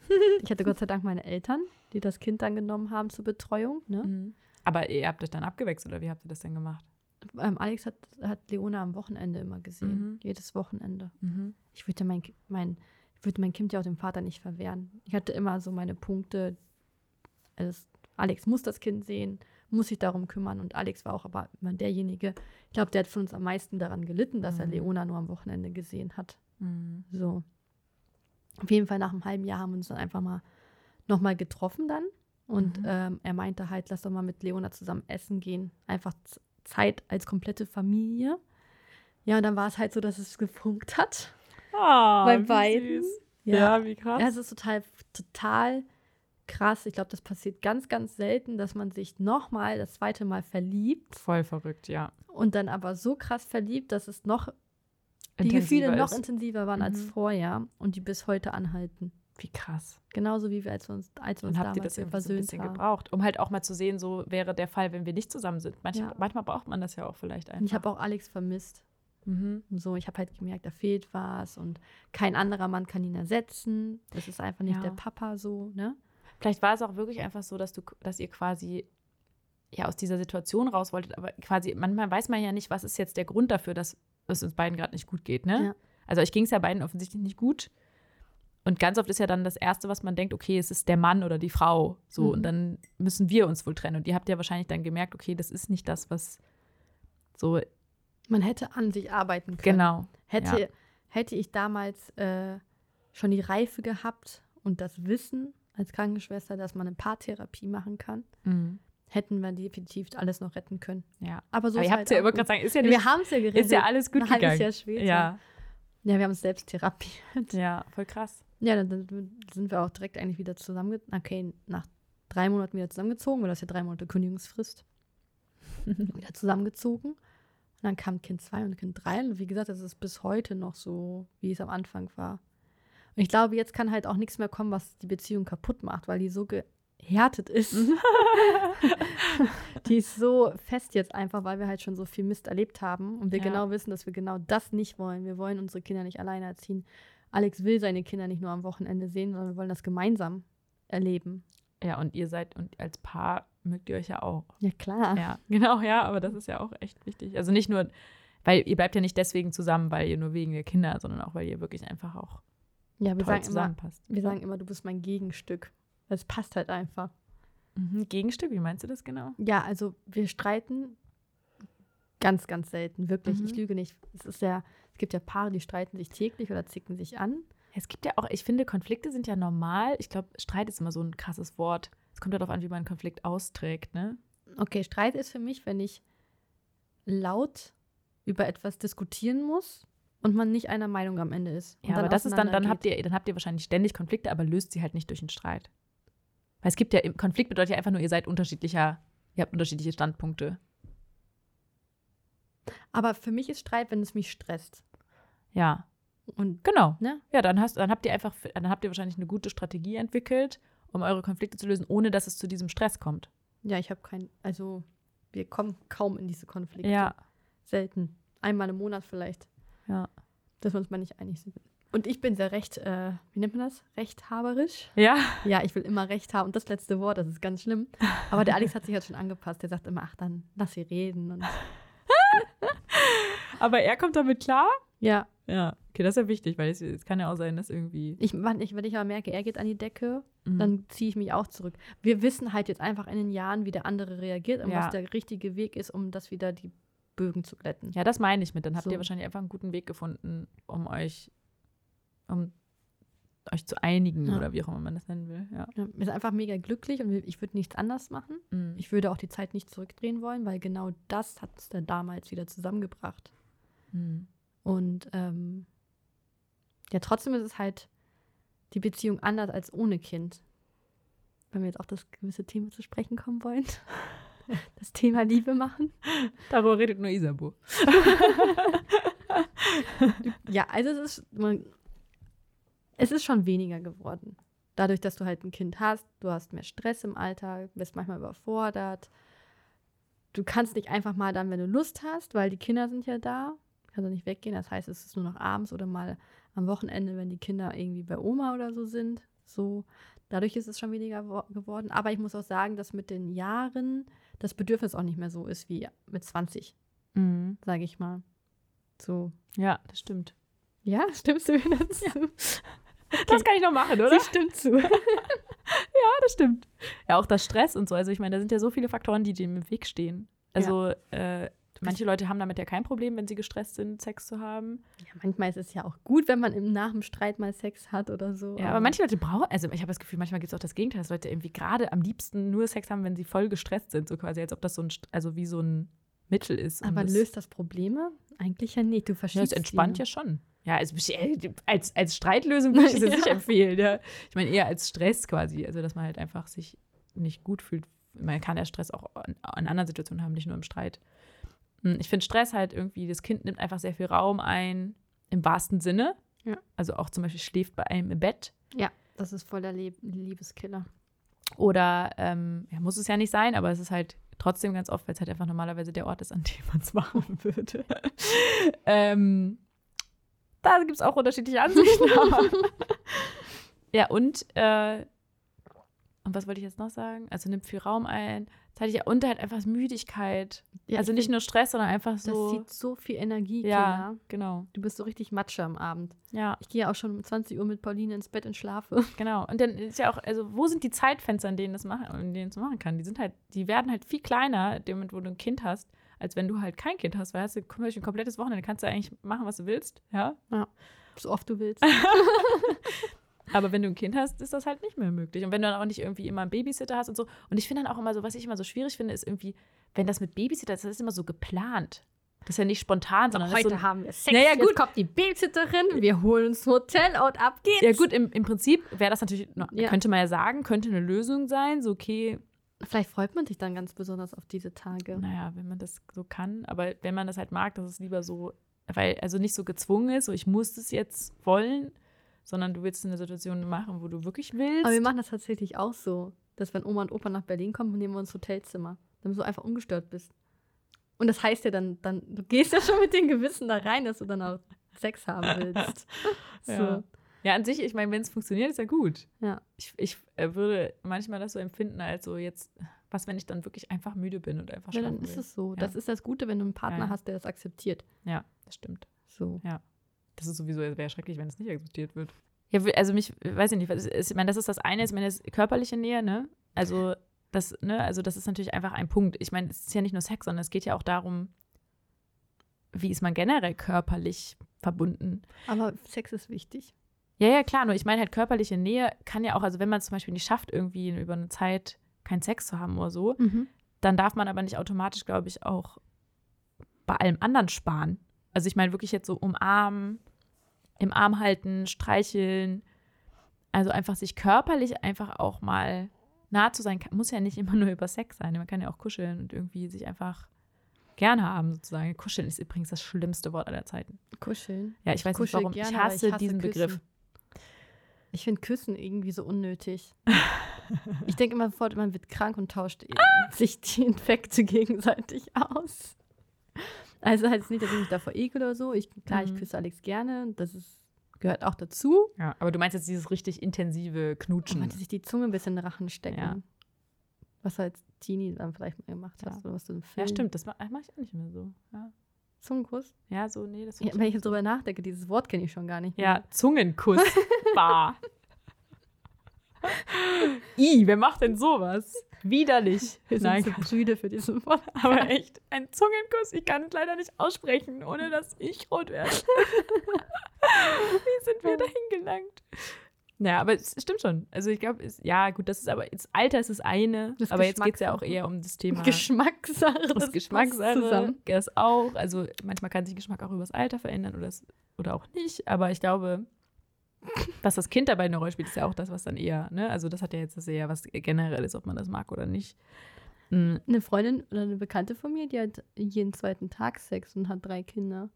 ich hatte Gott sei Dank meine Eltern, die das Kind dann genommen haben zur Betreuung. Ne? Mhm. Aber ihr habt euch dann abgewechselt oder wie habt ihr das denn gemacht? Ähm, Alex hat, hat Leona am Wochenende immer gesehen, mhm. jedes Wochenende. Mhm. Ich würde mein, mein ich würde mein Kind ja auch dem Vater nicht verwehren. Ich hatte immer so meine Punkte. Also Alex muss das Kind sehen, muss sich darum kümmern. Und Alex war auch aber immer derjenige, ich glaube, der hat von uns am meisten daran gelitten, dass mhm. er Leona nur am Wochenende gesehen hat. Mhm. So. Auf jeden Fall nach einem halben Jahr haben wir uns dann einfach mal nochmal getroffen dann. Und mhm. ähm, er meinte halt, lass doch mal mit Leona zusammen essen gehen. Einfach Zeit als komplette Familie. Ja, und dann war es halt so, dass es gefunkt hat. Oh, bei beiden. Ja. ja, wie krass. Ja, es ist total, total krass. Ich glaube, das passiert ganz, ganz selten, dass man sich nochmal das zweite Mal verliebt. Voll verrückt, ja. Und dann aber so krass verliebt, dass es noch die Gefühle noch intensiver waren mhm. als vorher und die bis heute anhalten. Wie krass. Genauso wie wir, als wir uns, als wir uns habt damals ihr das versöhnt so ein bisschen haben. gebraucht, um halt auch mal zu sehen, so wäre der Fall, wenn wir nicht zusammen sind. Manch, ja. Manchmal braucht man das ja auch vielleicht einfach. Und ich habe auch Alex vermisst. Mhm. Und so, ich habe halt gemerkt, da fehlt was und kein anderer Mann kann ihn ersetzen. Das ist einfach nicht ja. der Papa so, ne? Vielleicht war es auch wirklich einfach so, dass du, dass ihr quasi ja aus dieser Situation raus wolltet, aber quasi, manchmal weiß man ja nicht, was ist jetzt der Grund dafür, dass es uns beiden gerade nicht gut geht, ne? Ja. Also euch ging es ja beiden offensichtlich nicht gut. Und ganz oft ist ja dann das Erste, was man denkt, okay, es ist der Mann oder die Frau. So, mhm. und dann müssen wir uns wohl trennen. Und ihr habt ja wahrscheinlich dann gemerkt, okay, das ist nicht das, was so. Man hätte an sich arbeiten können. Genau. Hätte, ja. hätte ich damals äh, schon die Reife gehabt und das Wissen als Krankenschwester, dass man eine Paartherapie machen kann, mhm. hätten wir definitiv alles noch retten können. Ja. Aber so Aber ihr habt halt ja immer gerade sagen, ist ja nicht, Wir haben es ja geredet. Ist ja alles gut ein gegangen. halbes Jahr später. Ja. Ja, wir haben es selbst therapiert. Ja, voll krass. Ja, dann sind wir auch direkt eigentlich wieder zusammengezogen. Okay, nach drei Monaten wieder zusammengezogen, weil das ja drei Monate Kündigungsfrist. wieder zusammengezogen. Und dann kam Kind 2 und Kind 3. Und wie gesagt, das ist bis heute noch so, wie es am Anfang war. Und ich glaube, jetzt kann halt auch nichts mehr kommen, was die Beziehung kaputt macht, weil die so gehärtet ist. die ist so fest jetzt einfach, weil wir halt schon so viel Mist erlebt haben und wir ja. genau wissen, dass wir genau das nicht wollen. Wir wollen unsere Kinder nicht alleine erziehen. Alex will seine Kinder nicht nur am Wochenende sehen, sondern wir wollen das gemeinsam erleben. Ja, und ihr seid, und als Paar mögt ihr euch ja auch. Ja, klar. Ja, genau, ja, aber das ist ja auch echt wichtig. Also nicht nur, weil ihr bleibt ja nicht deswegen zusammen, weil ihr nur wegen der Kinder, sondern auch, weil ihr wirklich einfach auch ja, wir sagen zusammenpasst. Immer, wir sagen immer, du bist mein Gegenstück. Es passt halt einfach. Mhm, Gegenstück, wie meinst du das genau? Ja, also wir streiten ganz, ganz selten, wirklich. Mhm. Ich lüge nicht. Es ist ja, es gibt ja Paare, die streiten sich täglich oder zicken sich an. Es gibt ja auch, ich finde, Konflikte sind ja normal. Ich glaube, Streit ist immer so ein krasses Wort. Es kommt ja darauf an, wie man einen Konflikt austrägt, ne? Okay, Streit ist für mich, wenn ich laut über etwas diskutieren muss und man nicht einer Meinung am Ende ist. Ja, aber das ist dann, dann habt ihr, dann habt ihr wahrscheinlich ständig Konflikte, aber löst sie halt nicht durch einen Streit. Weil es gibt ja, Konflikt bedeutet ja einfach nur, ihr seid unterschiedlicher, ihr habt unterschiedliche Standpunkte. Aber für mich ist Streit, wenn es mich stresst. Ja. Und genau. Ne? Ja, dann hast, dann habt ihr einfach, dann habt ihr wahrscheinlich eine gute Strategie entwickelt, um eure Konflikte zu lösen, ohne dass es zu diesem Stress kommt. Ja, ich habe kein, also wir kommen kaum in diese Konflikte. Ja. Selten. Einmal im Monat vielleicht. Ja. Dass wir uns mal nicht einig sind. Und ich bin sehr recht, äh, wie nennt man das? Rechthaberisch. Ja. Ja, ich will immer Recht haben. Und das letzte Wort, das ist ganz schlimm. Aber der Alex hat sich halt schon angepasst. Der sagt immer, ach, dann lass sie reden. Und Aber er kommt damit klar? Ja. Ja. Okay, das ist ja wichtig, weil es, es kann ja auch sein, dass irgendwie. Ich, wenn ich aber merke, er geht an die Decke, mhm. dann ziehe ich mich auch zurück. Wir wissen halt jetzt einfach in den Jahren, wie der andere reagiert und ja. was der richtige Weg ist, um das wieder die Bögen zu glätten. Ja, das meine ich mit. Dann habt so. ihr wahrscheinlich einfach einen guten Weg gefunden, um euch, um euch zu einigen ja. oder wie auch immer man das nennen will. Ja. ja wir sind einfach mega glücklich und ich würde nichts anders machen. Mhm. Ich würde auch die Zeit nicht zurückdrehen wollen, weil genau das hat es dann damals wieder zusammengebracht. Mhm. Und ähm, ja, trotzdem ist es halt die Beziehung anders als ohne Kind. Wenn wir jetzt auf das gewisse Thema zu sprechen kommen wollen. das Thema Liebe machen. Darüber redet nur Isabu. ja, also es ist, man, es ist schon weniger geworden. Dadurch, dass du halt ein Kind hast, du hast mehr Stress im Alltag, bist manchmal überfordert. Du kannst nicht einfach mal dann, wenn du Lust hast, weil die Kinder sind ja da, kannst du nicht weggehen. Das heißt, es ist nur noch abends oder mal am Wochenende, wenn die Kinder irgendwie bei Oma oder so sind. So, dadurch ist es schon weniger geworden. Aber ich muss auch sagen, dass mit den Jahren das Bedürfnis auch nicht mehr so ist wie mit 20, mhm. sage ich mal. So. Ja, das stimmt. Ja, stimmst du mir dazu? Das kann ich noch machen, oder? Sie stimmt zu. Ja, das stimmt. Ja, auch das Stress und so. Also ich meine, da sind ja so viele Faktoren, die dem im Weg stehen. Also äh, manche Leute haben damit ja kein Problem, wenn sie gestresst sind, Sex zu haben. Ja, manchmal ist es ja auch gut, wenn man im, nach dem Streit mal Sex hat oder so. Ja, aber manche Leute brauchen, also ich habe das Gefühl, manchmal gibt es auch das Gegenteil, dass Leute irgendwie gerade am liebsten nur Sex haben, wenn sie voll gestresst sind. So quasi, als ob das so ein, also wie so ein Mittel ist. Aber das, löst das Probleme? Eigentlich ja nicht. Du ja, verschiebst es entspannt ja schon. Ja, also als, als Streitlösung würde ich es Ja. nicht empfehlen. Ja. Ich meine eher als Stress quasi. Also, dass man halt einfach sich nicht gut fühlt. Man kann ja Stress auch in, in anderen Situationen haben, nicht nur im Streit. Hm, Ich finde Stress halt irgendwie, das Kind nimmt einfach sehr viel Raum ein, im wahrsten Sinne. Ja. Also auch zum Beispiel schläft bei einem im Bett. Ja, das ist voll der Le Liebeskiller. Oder ähm, ja, muss es ja nicht sein, aber es ist halt trotzdem ganz oft, weil es halt einfach normalerweise der Ort ist, an dem man es machen würde. ähm, da gibt es auch unterschiedliche Ansichten. ja, und, äh, und was wollte ich jetzt noch sagen? Also nimmt viel Raum ein. Das hatte ich ja, und halt einfach Müdigkeit. Ja, also ich nicht nur Stress, sondern einfach Das so. zieht so viel Energie, ja, Kinder. genau. Du bist so richtig Matsche am Abend. Ja, Ich gehe ja auch schon um 20 Uhr mit Pauline ins Bett und schlafe. genau. Und dann ist ja auch, also wo sind die Zeitfenster, in denen das machen, in denen es machen kann? Die sind halt, die werden halt viel kleiner, in dem wo du ein Kind hast, als wenn du halt kein Kind hast, weil hast du ein komplettes Wochenende, kannst du eigentlich machen, was du willst, ja. So oft du willst. Aber wenn du ein Kind hast, ist das halt nicht mehr möglich. Und wenn du dann auch nicht irgendwie immer einen Babysitter hast und so. Und ich finde dann auch immer so, was ich immer so schwierig finde, ist irgendwie, wenn das mit Babysitter ist, das ist immer so geplant. Das ist ja nicht spontan, sondern Heute so, haben wir Sex. Ja, ja, Jetzt gut. kommt die Babysitterin. Wir holen uns ein Hotel und ab geht's. Ja, gut, im, im Prinzip wäre das natürlich, Ja. könnte man ja sagen, könnte eine Lösung sein. So, okay, Vielleicht freut man sich dann ganz besonders auf diese Tage. naja, wenn man das so kann. Aber wenn man das halt mag, dass es lieber so, weil, also nicht so gezwungen ist, so ich muss es jetzt wollen, sondern du willst eine Situation machen, wo du wirklich willst. Aber wir machen das tatsächlich auch so, dass wenn Oma und Opa nach Berlin kommen, nehmen wir uns Hotelzimmer, damit du einfach ungestört bist. Und das heißt ja dann, dann du gehst ja schon mit dem Gewissen da rein, dass du dann auch Sex haben willst. so. Ja. Ja, an sich, ich meine, wenn es funktioniert, ist ja gut. Ja. Ich, ich äh, würde manchmal das so empfinden, als so jetzt, was, wenn ich dann wirklich einfach müde bin und einfach Ja, schlafen dann ist will. es so. Ja. Das ist das Gute, wenn du einen Partner Ja, ja. hast, der das akzeptiert. Ja, das stimmt. So. Das ist sowieso, es wäre schrecklich, wenn es nicht akzeptiert wird. Ja, also mich, weiß ich nicht, was ist, ich meine, das ist das eine, ich meine, das ist körperliche Nähe, ne? Also das, ne, also das ist natürlich einfach ein Punkt. Ich meine, es ist ja nicht nur Sex, sondern es geht ja auch darum, wie ist man generell körperlich verbunden. Aber Sex ist wichtig. Ja, ja, klar, nur ich meine halt körperliche Nähe kann ja auch, also wenn man es zum Beispiel nicht schafft, irgendwie über eine Zeit keinen Sex zu haben oder so, dann darf man aber nicht automatisch, glaube ich, auch bei allem anderen sparen. Also ich meine wirklich jetzt so umarmen, im Arm halten, streicheln. Also einfach sich körperlich einfach auch mal nah zu sein. Kann, muss ja nicht immer nur über Sex sein. Man kann ja auch kuscheln und irgendwie sich einfach gern haben, sozusagen. Kuscheln ist übrigens das schlimmste Wort aller Zeiten. Kuscheln. Ja, ich weiß nicht kuschel warum. gerne, ich, hasse ich hasse diesen Küssen. Begriff. Ich finde Küssen irgendwie so unnötig. ich denke immer sofort, man wird krank und tauscht sich die Infekte gegenseitig aus. Also heißt es nicht, dass ich mich davor ekel oder so. Ich, klar, ich Mhm. küsse Alex gerne. Das ist, gehört auch dazu. Ja, aber du meinst jetzt dieses richtig intensive Knutschen. Man sich die Zunge ein bisschen in den Rachen stecken. Ja. Was du als Teenie dann vielleicht mal gemacht hast. Ja. Oder was du im Film. Ja, stimmt, das mache mach ich auch nicht mehr so. Ja, Zungenkuss. ja so, nee, das Ja, wenn ich jetzt drüber nachdenke, dieses Wort kenne ich schon gar nicht. mehr. Ja, Zungenkuss. Bah. I, wer macht denn sowas? Widerlich. Wir sind Nein, zu prüde für diesen Wort. aber echt, ein Zungenkuss, ich kann es leider nicht aussprechen, ohne dass ich rot werde. Wie sind wir dahin gelangt? Naja, aber es stimmt schon. Also ich glaube, ja gut, das ist aber, das Alter ist das eine, Das aber jetzt geht es ja auch eher um das Thema. Geschmackssache. Das passt Geschmackssache, zusammen. das auch. Also manchmal kann sich Geschmack auch übers Alter verändern oder, es, oder auch nicht. Aber ich glaube, was das Kind dabei eine Rolle spielt, ist ja auch das, was dann eher, ne? Also das hat ja jetzt das eher was generell ist, ob man das mag oder nicht. Mm, Eine Freundin oder eine Bekannte von mir, die hat jeden zweiten Tag Sex und hat drei Kinder.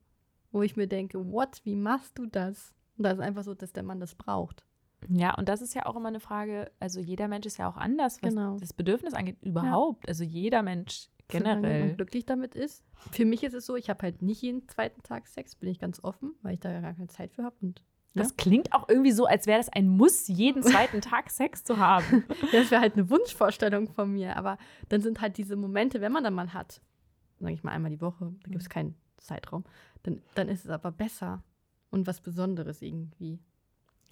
Wo ich mir denke, what, wie machst du das? Und das ist einfach so, dass der Mann das braucht. Ja, und das ist ja auch immer eine Frage, also jeder Mensch ist ja auch anders, was Genau. das Bedürfnis angeht, überhaupt. Also jeder Mensch Solange man generell. glücklich damit ist. Für mich ist es so, ich habe halt nicht jeden zweiten Tag Sex, bin ich ganz offen, weil ich da ja gar keine Zeit für habe. Und Das klingt auch irgendwie so, als wäre das ein Muss, jeden zweiten Tag Sex zu haben. das wäre halt eine Wunschvorstellung von mir. Aber dann sind halt diese Momente, wenn man dann mal hat, sage ich mal einmal die Woche, da gibt es keinen Zeitraum, dann, dann ist es aber besser und was Besonderes irgendwie.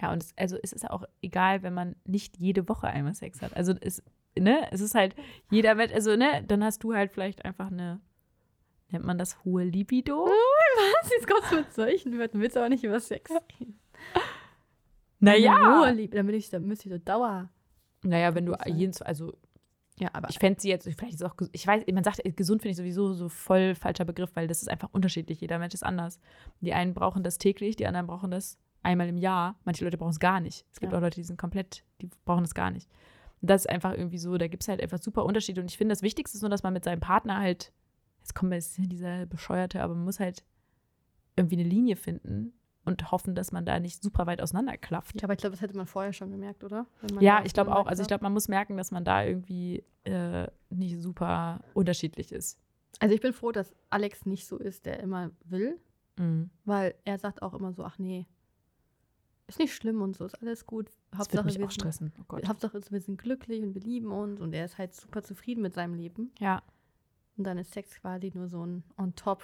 Ja, und es, also es ist auch egal, wenn man nicht jede Woche einmal Sex hat. Also es, ne, es ist halt jeder Mensch, also ne, dann hast du halt vielleicht einfach eine, nennt man das hohe Libido? Was? Jetzt kommst du mit solchen Wörtern, willst aber nicht über Sex reden. Naja. Hohe Liebe, dann, bin ich, dann müsste ich so Dauer. Naja, wenn du jeden, also Ja, aber ich fände sie jetzt, vielleicht ist es auch, ich weiß, man sagt, gesund finde ich sowieso so voll falscher Begriff, weil das ist einfach unterschiedlich. Jeder Mensch ist anders. Die einen brauchen das täglich, die anderen brauchen das einmal im Jahr. Manche Leute brauchen es gar nicht. Es gibt Ja. auch Leute, die sind komplett, die brauchen es gar nicht. Und das ist einfach irgendwie so, da gibt es halt einfach super Unterschiede. Und ich finde, das Wichtigste ist nur, dass man mit seinem Partner halt, jetzt kommt jetzt dieser Bescheuerte, aber man muss halt irgendwie eine Linie finden und hoffen, dass man da nicht super weit auseinanderklafft. ja, aber ich glaube, das hätte man vorher schon gemerkt, oder? Ja, ich glaube auch. Also ich glaube, man muss merken, dass man da irgendwie äh, nicht super unterschiedlich ist. Also ich bin froh, dass Alex nicht so ist, der immer will, Mhm. weil er sagt auch immer so, ach nee, ist nicht schlimm und so, ist alles gut. Hauptsache, wir sind. Oh. Hauptsache wir sind glücklich und wir lieben uns und er ist halt super zufrieden mit seinem Leben. Ja. Und dann ist Sex quasi nur so ein on top.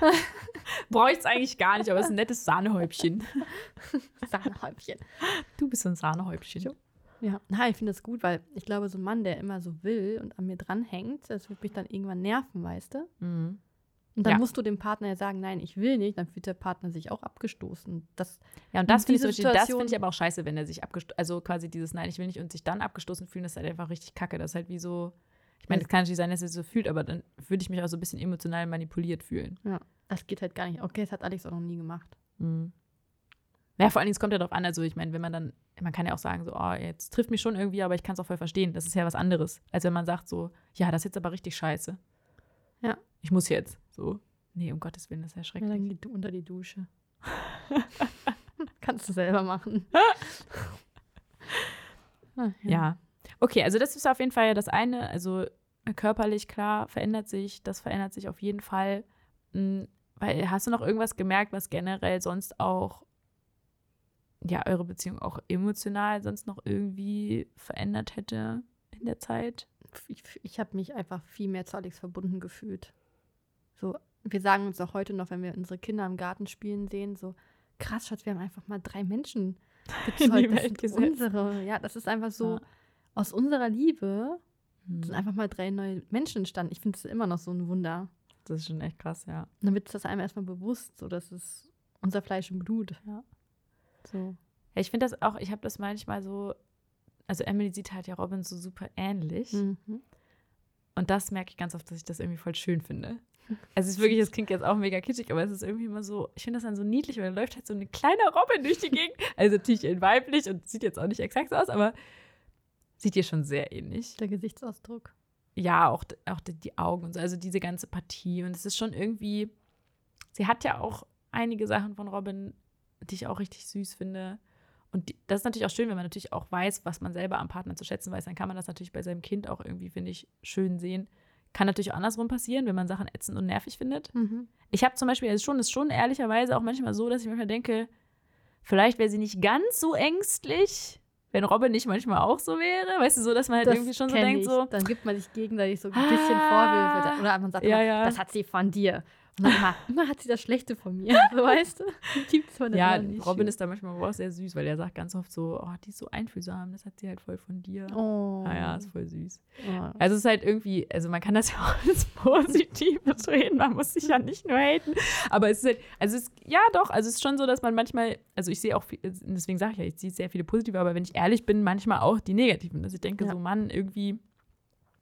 Bräuchte es eigentlich gar nicht, aber es ist ein nettes Sahnehäubchen. Sahnehäubchen. Du bist so ein Sahnehäubchen. Jo. Ja, na, ich finde das gut, weil ich glaube, so ein Mann, der immer so will und an mir dranhängt, das wird mich dann irgendwann nerven, weißt du? Mhm. Und dann Ja. musst du dem Partner ja sagen, nein, ich will nicht, dann fühlt der Partner sich auch abgestoßen. Das, Ja, und das finde ich, das finde ich aber auch scheiße, wenn er sich abgestoßen, also quasi dieses Nein, ich will nicht und sich dann abgestoßen fühlen, das ist halt einfach richtig kacke. Das ist halt wie so, ich meine, das kann natürlich sein, dass er sich so fühlt, aber dann würde ich mich auch so ein bisschen emotional manipuliert fühlen. ja, das geht halt gar nicht. Okay, das hat Alex auch noch nie gemacht. Mhm. Ja, vor allen Dingen, es kommt ja darauf an, also ich meine, wenn man dann, man kann ja auch sagen, so, oh, jetzt trifft mich schon irgendwie, aber ich kann es auch voll verstehen. Das ist ja was anderes, als wenn man sagt so, ja, das ist jetzt aber richtig scheiße. Ja. Ich muss jetzt. So, nee, um Gottes Willen, das ist ja Ja, schrecklich. dann geh du unter die Dusche. Kannst du selber machen. Ah, Ja. Okay, also das ist auf jeden Fall ja das eine. Also äh, körperlich, klar, verändert sich. Das verändert sich auf jeden Fall. Mm, Weil hast du noch irgendwas gemerkt, was generell sonst auch, ja, eure Beziehung auch emotional sonst noch irgendwie verändert hätte in der Zeit? Ich, ich habe mich einfach viel mehr zu Alex verbunden gefühlt. So, wir sagen uns auch heute noch, wenn wir unsere Kinder im Garten spielen sehen, so krass, Schatz, wir haben einfach mal drei Menschen gezeugt. Das sind gesetzt. unsere. Ja, das ist einfach so, Ja. aus unserer Liebe Hm, sind einfach mal drei neue Menschen entstanden. Ich finde das immer noch so ein Wunder. Das ist schon echt krass, ja. Und dann wird das einem erstmal bewusst, so dass es unser Fleisch und Blut. Ja. So. Ja, ich finde das auch, ich habe das manchmal so, also Emily sieht halt ja Robin so super ähnlich. Mhm. Und das merke ich ganz oft, dass ich das irgendwie voll schön finde. Also es ist wirklich, das klingt jetzt auch mega kitschig, aber es ist irgendwie immer so, ich finde das dann so niedlich, weil da läuft halt so eine kleine Robin durch die Gegend. Also natürlich in weiblich und sieht jetzt auch nicht exakt aus, aber sieht ihr schon sehr ähnlich. Der Gesichtsausdruck. Ja, auch, auch die, die Augen und so, also diese ganze Partie. Und es ist schon irgendwie, sie hat ja auch einige Sachen von Robin, die ich auch richtig süß finde. Und die, das ist natürlich auch schön, wenn man natürlich auch weiß, was man selber am Partner zu schätzen weiß. Dann kann man das natürlich bei seinem Kind auch irgendwie, finde ich, schön sehen. Kann natürlich auch andersrum passieren, wenn man Sachen ätzend und nervig findet. Mhm. Ich habe zum Beispiel, es ist schon, ist schon ehrlicherweise auch manchmal so, dass ich manchmal denke, vielleicht wäre sie nicht ganz so ängstlich, wenn Robin nicht manchmal auch so wäre. Weißt du, so, dass man halt Das irgendwie schon so denkt, ich. so, Dann gibt man sich gegenseitig so ein bisschen Ah. Vorwürfe. Oder man sagt, Ja, ja. das hat sie von dir. Und immer, immer hat sie das Schlechte von mir. So weißt du? Gibt's von der Ja, Robin schön. ist da manchmal auch sehr süß, weil er sagt ganz oft so, oh, die ist so einfühlsam, das hat sie halt voll von dir. Oh. Ah ja, ist voll süß. Oh. Also es ist halt irgendwie, also man kann das ja auch als Positives reden, man muss sich ja nicht nur haten. Aber es ist halt, also es, ja doch, also es ist schon so, dass man manchmal, also ich sehe auch, viel, deswegen sage ich ja, ich sehe sehr viele positive, aber wenn ich ehrlich bin, manchmal auch die negativen. Dass ich denke, Ja. so Mann, irgendwie,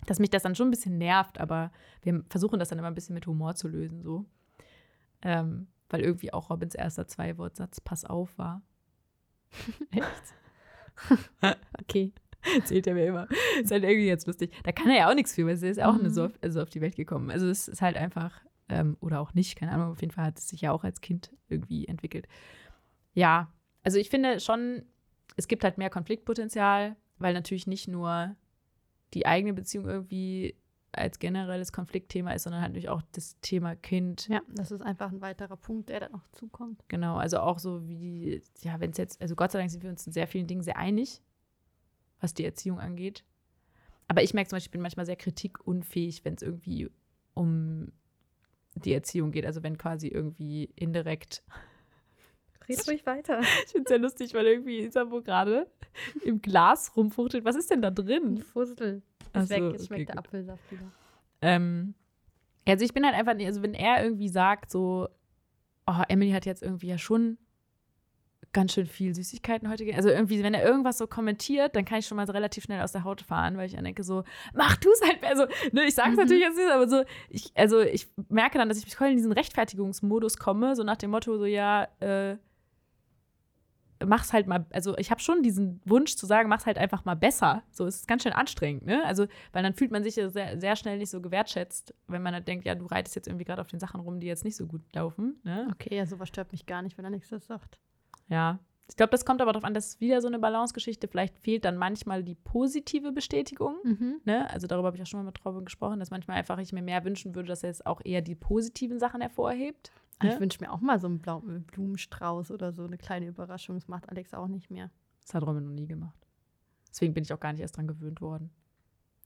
dass mich das dann schon ein bisschen nervt, aber wir versuchen das dann immer ein bisschen mit Humor zu lösen, so. Ähm, weil irgendwie auch Robins erster Zwei-Wortsatz Pass auf war. Echt? okay. Erzählt er mir immer. Ist halt irgendwie jetzt lustig. Da kann er ja auch nichts für, weil er ist ja auch Mhm. so auf, also auf die Welt gekommen. Also es ist halt einfach, ähm, oder auch nicht, keine Ahnung, auf jeden Fall hat es sich ja auch als Kind irgendwie entwickelt. Ja, also ich finde schon, es gibt halt mehr Konfliktpotenzial, weil natürlich nicht nur die eigene Beziehung irgendwie als generelles Konfliktthema ist, sondern halt natürlich auch das Thema Kind. Ja, das ist einfach ein weiterer Punkt, der da noch zukommt. Genau, also auch so wie, ja, wenn es jetzt, also Gott sei Dank sind wir uns in sehr vielen Dingen sehr einig, was die Erziehung angeht. Aber ich merke zum Beispiel, ich bin manchmal sehr kritikunfähig, wenn es irgendwie um die Erziehung geht. Also wenn quasi irgendwie indirekt red ruhig weiter. Ich finde es sehr lustig, weil irgendwie Isabo gerade im Glas rumfuchtelt. Was ist denn da drin? Fussel. Ach Ist so, weg, okay, jetzt schmeckt der gut. Apfelsaft wieder. Ähm, also ich bin halt einfach, also wenn er irgendwie sagt so, oh, Emily hat jetzt irgendwie ja schon ganz schön viel Süßigkeiten heute gegessen. Also irgendwie, wenn er irgendwas so kommentiert, dann kann ich schon mal so relativ schnell aus der Haut fahren, weil ich dann denke so, mach du es halt, also, ne, ich sage es Mhm. natürlich jetzt nicht, aber so, ich, also ich merke dann, dass ich voll in diesen Rechtfertigungsmodus komme, so nach dem Motto so, ja, äh, mach's halt mal, also ich habe schon diesen Wunsch zu sagen, mach's halt einfach mal besser. So, es ist ganz schön anstrengend, ne? Also, weil dann fühlt man sich ja sehr, sehr schnell nicht so gewertschätzt, wenn man halt denkt, ja, du reitest jetzt irgendwie gerade auf den Sachen rum, die jetzt nicht so gut laufen, ne? Okay, ja, sowas stört mich gar nicht, wenn er nichts sagt. Ja. Ich glaube, das kommt aber darauf an, das ist wieder so eine Balancegeschichte. Vielleicht fehlt dann manchmal die positive Bestätigung. Mhm. Ne? Also darüber habe ich auch schon mal mit Robin gesprochen, dass manchmal einfach ich mir mehr wünschen würde, dass er jetzt auch eher die positiven Sachen hervorhebt. Ich Ne? wünsche mir auch mal so einen blauen Blumenstrauß oder so eine kleine Überraschung. Das macht Alex auch nicht mehr. Das hat Robin noch nie gemacht. Deswegen bin ich auch gar nicht erst dran gewöhnt worden.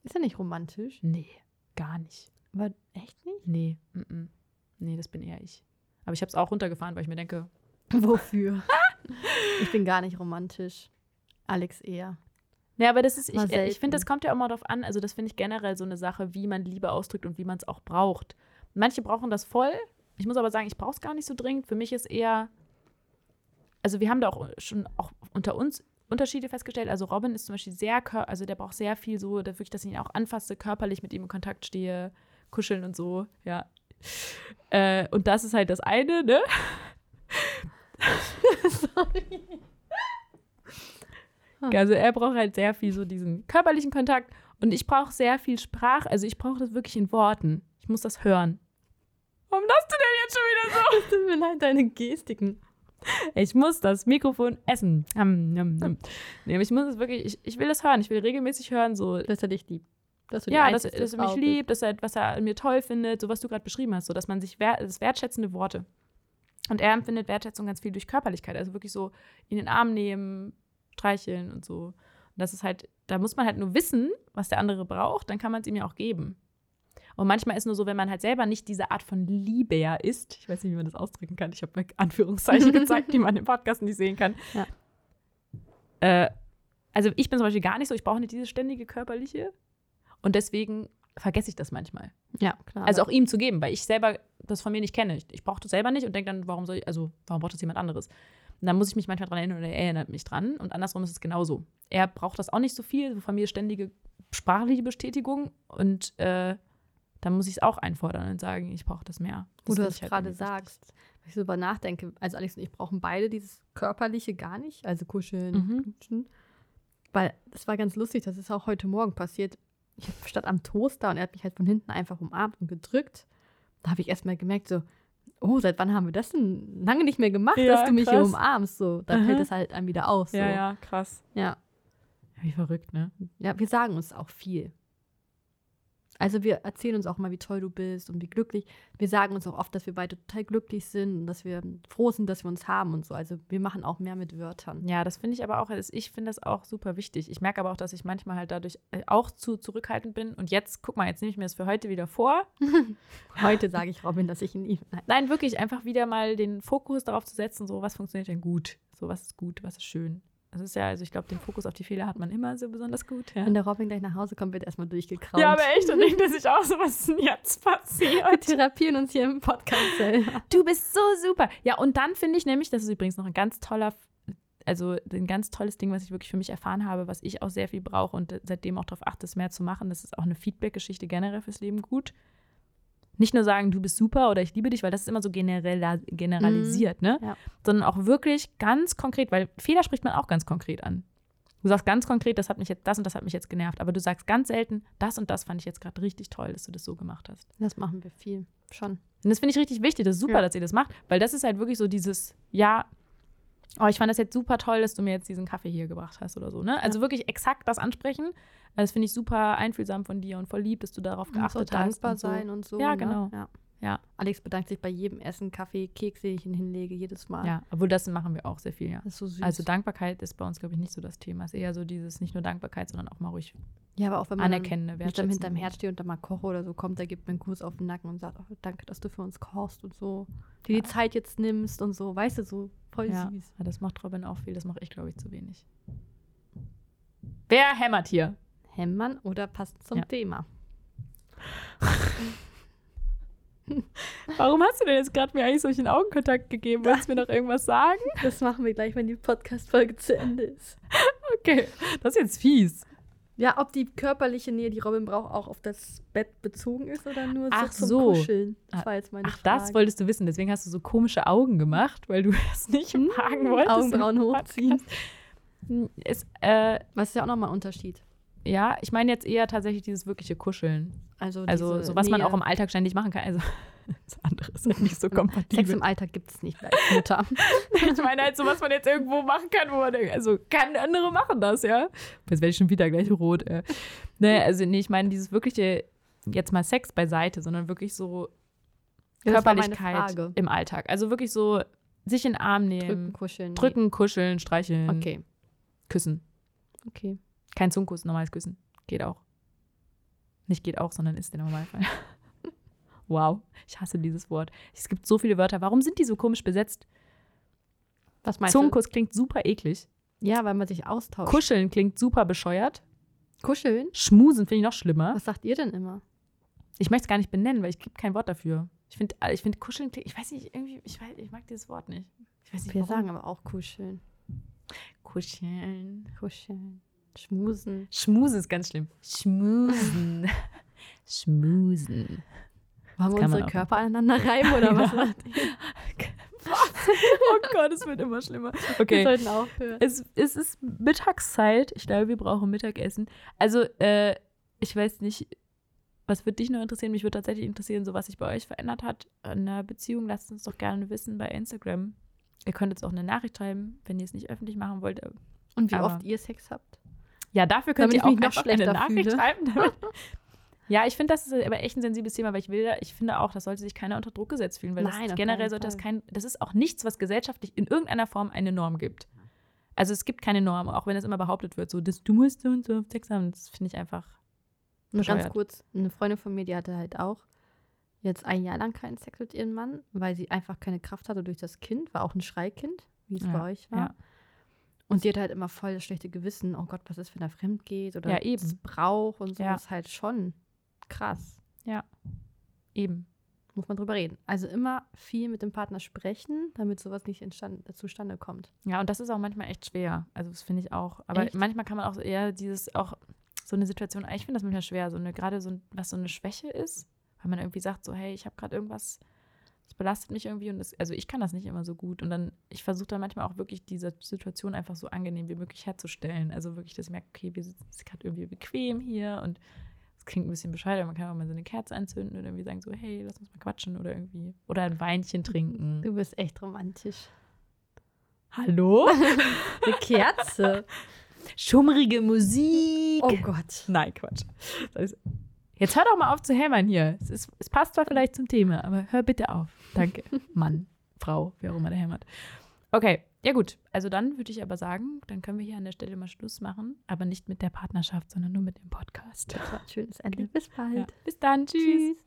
Ist ja nicht romantisch. Nee, gar nicht. Aber echt nicht? Nee, mm -mm. nee, das bin eher ich. Aber ich habe es auch runtergefahren, weil ich mir denke, Wofür? ich bin gar nicht romantisch. Alex eher. Ja, aber das ist, ich, Mal ich finde, das kommt ja auch mal darauf an. Also, das finde ich generell so eine Sache, wie man Liebe ausdrückt und wie man es auch braucht. Manche brauchen das voll. Ich muss aber sagen, ich brauche es gar nicht so dringend. Für mich ist eher, also wir haben da auch schon auch unter uns Unterschiede festgestellt. Also Robin ist zum Beispiel sehr, also der braucht sehr viel so, wirklich, dass ich ihn auch anfasse, körperlich mit ihm in Kontakt stehe, kuscheln und so, ja. Äh, und das ist halt das eine, ne? Sorry. Also er braucht halt sehr viel so diesen körperlichen Kontakt und ich brauche sehr viel Sprache, also ich brauche das wirklich in Worten. Ich muss das hören. Warum lachst du jetzt schon wieder so? Es tut mir leid, deine Gestiken. Ich muss das Mikrofon essen. Nom, nom, nom. Nee, ich muss es wirklich, ich, ich will es hören. Ich will regelmäßig hören, so, Dass er dich liebt. Dass ja, dass, dass er mich liebt, dass er, was er an mir toll findet, so was du gerade beschrieben hast, so dass man sich, wer, das wertschätzende Worte. Und er empfindet Wertschätzung ganz viel durch Körperlichkeit, also wirklich so in den Arm nehmen, streicheln und so. Und das ist halt, da muss man halt nur wissen, was der andere braucht, dann kann man es ihm ja auch geben. Und manchmal ist nur so, wenn man halt selber nicht diese Art von Liebe ja ist, ich weiß nicht, wie man das ausdrücken kann, ich habe mir Anführungszeichen gezeigt, die man im Podcast nicht sehen kann. Ja. Äh, also ich bin zum Beispiel gar nicht so, ich brauche nicht diese ständige körperliche. Und deswegen vergesse ich das manchmal. Ja, klar. Also auch ihm zu geben, weil ich selber das von mir nicht kenne. Ich, ich brauche das selber nicht und denke dann, warum soll ich, also warum braucht das jemand anderes? Und dann muss ich mich manchmal dran erinnern oder er erinnert mich dran. Und andersrum ist es genauso. Er braucht das auch nicht so viel, von mir ständige sprachliche Bestätigung. Und äh, dann muss ich es auch einfordern und sagen, ich brauche das mehr. Wo du das halt gerade irgendwie wichtig. sagst, wenn ich so über nachdenke, also Alex und ich brauchen beide dieses körperliche gar nicht, also kuscheln, Mhm. knutschen. Weil das war ganz lustig, das ist auch heute Morgen passiert. Ich stand am Toaster und er hat mich halt von hinten einfach umarmt und gedrückt. Da habe ich erst mal gemerkt, so, oh, seit wann haben wir das denn lange nicht mehr gemacht, Ja, dass du mich hier krass. umarmst? So, da fällt es halt einem wieder auf. So. Ja, ja, krass. ja. Wie verrückt, ne? Ja, wir sagen uns auch viel. Also wir erzählen uns auch mal, wie toll du bist und wie glücklich. Wir sagen uns auch oft, dass wir beide total glücklich sind und dass wir froh sind, dass wir uns haben und so. Also wir machen auch mehr mit Wörtern. Ja, das finde ich aber auch, also ich finde das auch super wichtig. Ich merke aber auch, dass ich manchmal halt dadurch äh, auch zu zurückhaltend bin. Und jetzt, guck mal, jetzt nehme ich mir das für heute wieder vor. Heute sage ich Robin, dass ich ihn liebe. Nein. Nein, wirklich einfach wieder mal den Fokus darauf zu setzen, so was funktioniert denn gut, so was ist gut, was ist schön. Das ist ja, also ich glaube, den Fokus auf die Fehler hat man immer so besonders gut. Ja, Wenn der Robin gleich nach Hause kommt, wird er erstmal durchgekraut. ja aber echt, und denkt er sich auch so, was ist denn jetzt wir passiert? therapieren uns hier im Podcast selber. Du bist so super. Ja, und dann finde ich nämlich, das ist übrigens noch ein ganz toller, also ein ganz tolles Ding, was ich wirklich für mich erfahren habe, was ich auch sehr viel brauche und seitdem auch darauf achte, es mehr zu machen. Das ist auch eine Feedback-Geschichte generell fürs Leben gut. Nicht nur sagen, du bist super oder ich liebe dich, weil das ist immer so generell, generalisiert, ne? ja. Sondern auch wirklich ganz konkret, weil Fehler spricht man auch ganz konkret an. Du sagst ganz konkret, das hat mich jetzt, das und das hat mich jetzt genervt, aber du sagst ganz selten, das und das fand ich jetzt gerade richtig toll, dass du das so gemacht hast. Das machen wir viel. Schon. Und das finde ich richtig wichtig. Das ist super, Ja. dass ihr das macht, weil das ist halt wirklich so dieses, ja, oh, ich fand das jetzt super toll, dass du mir jetzt diesen Kaffee hier gebracht hast oder so. Ne? Also wirklich exakt das ansprechen. Das finde ich super einfühlsam von dir und voll lieb, dass du darauf Und so geachtet hast. dankbar und so. sein und so. Ja, ne? genau. Ja. Ja, Alex bedankt sich bei jedem Essen, Kaffee, Keks, den ich ihn hinlege, jedes Mal. ja, obwohl das machen wir auch sehr viel, ja. Das ist so süß. Also Dankbarkeit ist bei uns, glaube ich, nicht so das Thema. Es ist eher so dieses, nicht nur Dankbarkeit, sondern auch mal ruhig ja, aber auch wenn man anerkennende dann Wertschätzung. hinterm Herd steht und dann mal koche oder so kommt, der gibt mir einen Kuss auf den Nacken und sagt, oh, danke, dass du für uns kochst und so. Dir die Zeit jetzt nimmst und so, weißt du, so Voll Ja, süß. ja, das macht Robin auch viel. Das mache ich, glaube ich, zu wenig. Wer hämmert hier? Hämmern oder passt zum Ja. Thema? Warum hast du denn jetzt gerade mir eigentlich solchen Augenkontakt gegeben? Wolltest du mir noch irgendwas sagen? Das machen wir gleich, wenn die Podcast-Folge zu Ende ist. Okay, das ist jetzt fies. Ja, ob die körperliche Nähe, die Robin braucht, auch auf das Bett bezogen ist oder nur so Ach zum so. Kuscheln. Das Ah, war jetzt meine Ach, Frage. das wolltest du wissen. Deswegen hast du so komische Augen gemacht, weil du das nicht fragen wolltest. Augenbrauen hochziehen. Ist, äh, Was ist ja auch nochmal ein Unterschied. Ja, ich meine jetzt eher tatsächlich dieses wirkliche Kuscheln. Also, Also, so was man Nähe. auch im Alltag ständig machen kann. Also, das andere ist halt nicht so Sex kompatibel. im Alltag gibt es nicht als Mutter. Ich meine halt so, was man jetzt irgendwo machen kann, wo man denkt, also kann andere machen das, ja. Jetzt werde ich schon wieder gleich rot. Äh. Nee, also nee, ich meine dieses wirkliche, jetzt mal Sex beiseite, sondern wirklich so Körperlichkeit im Alltag. Also wirklich so sich in den Arm nehmen, Drücken, kuscheln. drücken, kuscheln, streicheln, Okay, küssen. okay. Kein Zungenkuss, normales Küssen. Geht auch. Nicht geht auch, sondern ist der Normalfall. wow, ich hasse dieses Wort. Es gibt so viele Wörter. Warum sind die so komisch besetzt? Was meinst Zungenkuss klingt super eklig. du? Ja, weil man sich austauscht. Kuscheln klingt super bescheuert. Kuscheln? Schmusen finde ich noch schlimmer. Was sagt ihr denn immer? Ich möchte es gar nicht benennen, weil ich gibt kein Wort dafür. Ich finde, ich finde Kuscheln klingt, ich weiß nicht, irgendwie, ich, weiß, ich mag dieses Wort nicht. Ich weiß nicht, Wir warum. sagen aber auch kuscheln. Kuscheln. Kuscheln. Schmusen. Schmusen ist ganz schlimm. Schmusen. Schmusen. Wollen wir unsere. Körper aneinander reiben oder was macht ihr? oh Gott, es wird immer schlimmer. Wir Okay. sollten aufhören. Es, es ist Mittagszeit. Ich glaube, wir brauchen Mittagessen. Also, äh, ich weiß nicht, was würde dich noch interessieren? Mich würde tatsächlich interessieren, so was sich bei euch verändert hat in einer Beziehung. Lasst uns doch gerne wissen bei Instagram. Ihr könnt jetzt auch eine Nachricht schreiben, wenn ihr es nicht öffentlich machen wollt. Und wie aber- oft ihr Sex habt? Ja, dafür könnt Damit ihr auch noch schlechter eine Nachricht fühle. schreiben. Ja, ich finde, das ist aber echt ein sensibles Thema, weil ich will, ich finde auch, das sollte sich keiner unter Druck gesetzt fühlen, weil Nein, das generell sollte das kein, das ist auch nichts, was gesellschaftlich in irgendeiner Form eine Norm gibt. Also es gibt keine Norm, auch wenn es immer behauptet wird, so, das, du musst so und so Sex haben, das finde ich einfach. Nur ganz kurz, eine Freundin von mir, die hatte halt auch jetzt ein Jahr lang keinen Sex mit ihrem Mann, weil sie einfach keine Kraft hatte durch das Kind, war auch ein Schreikind, wie es Ja, bei euch war. ja. Und sie hat halt immer voll das schlechte Gewissen, oh Gott, was ist, wenn er fremd geht oder Ja, eben. Missbrauch und so, Ja. ist halt schon krass. Eben. Muss man drüber reden. Also immer viel mit dem Partner sprechen, damit sowas nicht entstand, zustande kommt. Ja, und das ist auch manchmal echt schwer. Also das finde ich auch. Aber Echt? manchmal kann man auch eher dieses, auch so eine Situation, ich finde das manchmal schwer, so eine, gerade so, was so eine Schwäche ist, weil man irgendwie sagt, so, hey, ich habe gerade irgendwas, das belastet mich irgendwie und das, also ich kann das nicht immer so gut. Und dann, ich versuche dann manchmal auch wirklich diese Situation einfach so angenehm wie möglich herzustellen. Also wirklich, dass ich merke, okay, wir sitzen gerade irgendwie bequem hier und es klingt ein bisschen bescheuert, aber man kann auch mal so eine Kerze anzünden und irgendwie sagen so, hey, lass uns mal quatschen oder irgendwie. Oder ein Weinchen trinken. Du bist echt romantisch. Hallo? Eine Kerze. Schummrige Musik. oh Gott. Nein, Quatsch. Das ist, jetzt hör doch mal auf zu hämmern hier. Es, ist, es passt zwar vielleicht zum Thema, aber hör bitte auf. Danke. Mann, Frau, wer auch immer der hämmert. Okay, ja gut. Also dann würde ich aber sagen, dann können wir hier an der Stelle mal Schluss machen. Aber nicht mit der Partnerschaft, sondern nur mit dem Podcast. Das war ein schönes Ende. Bis bald. Ja. Bis dann. Tschüss. Tschüss.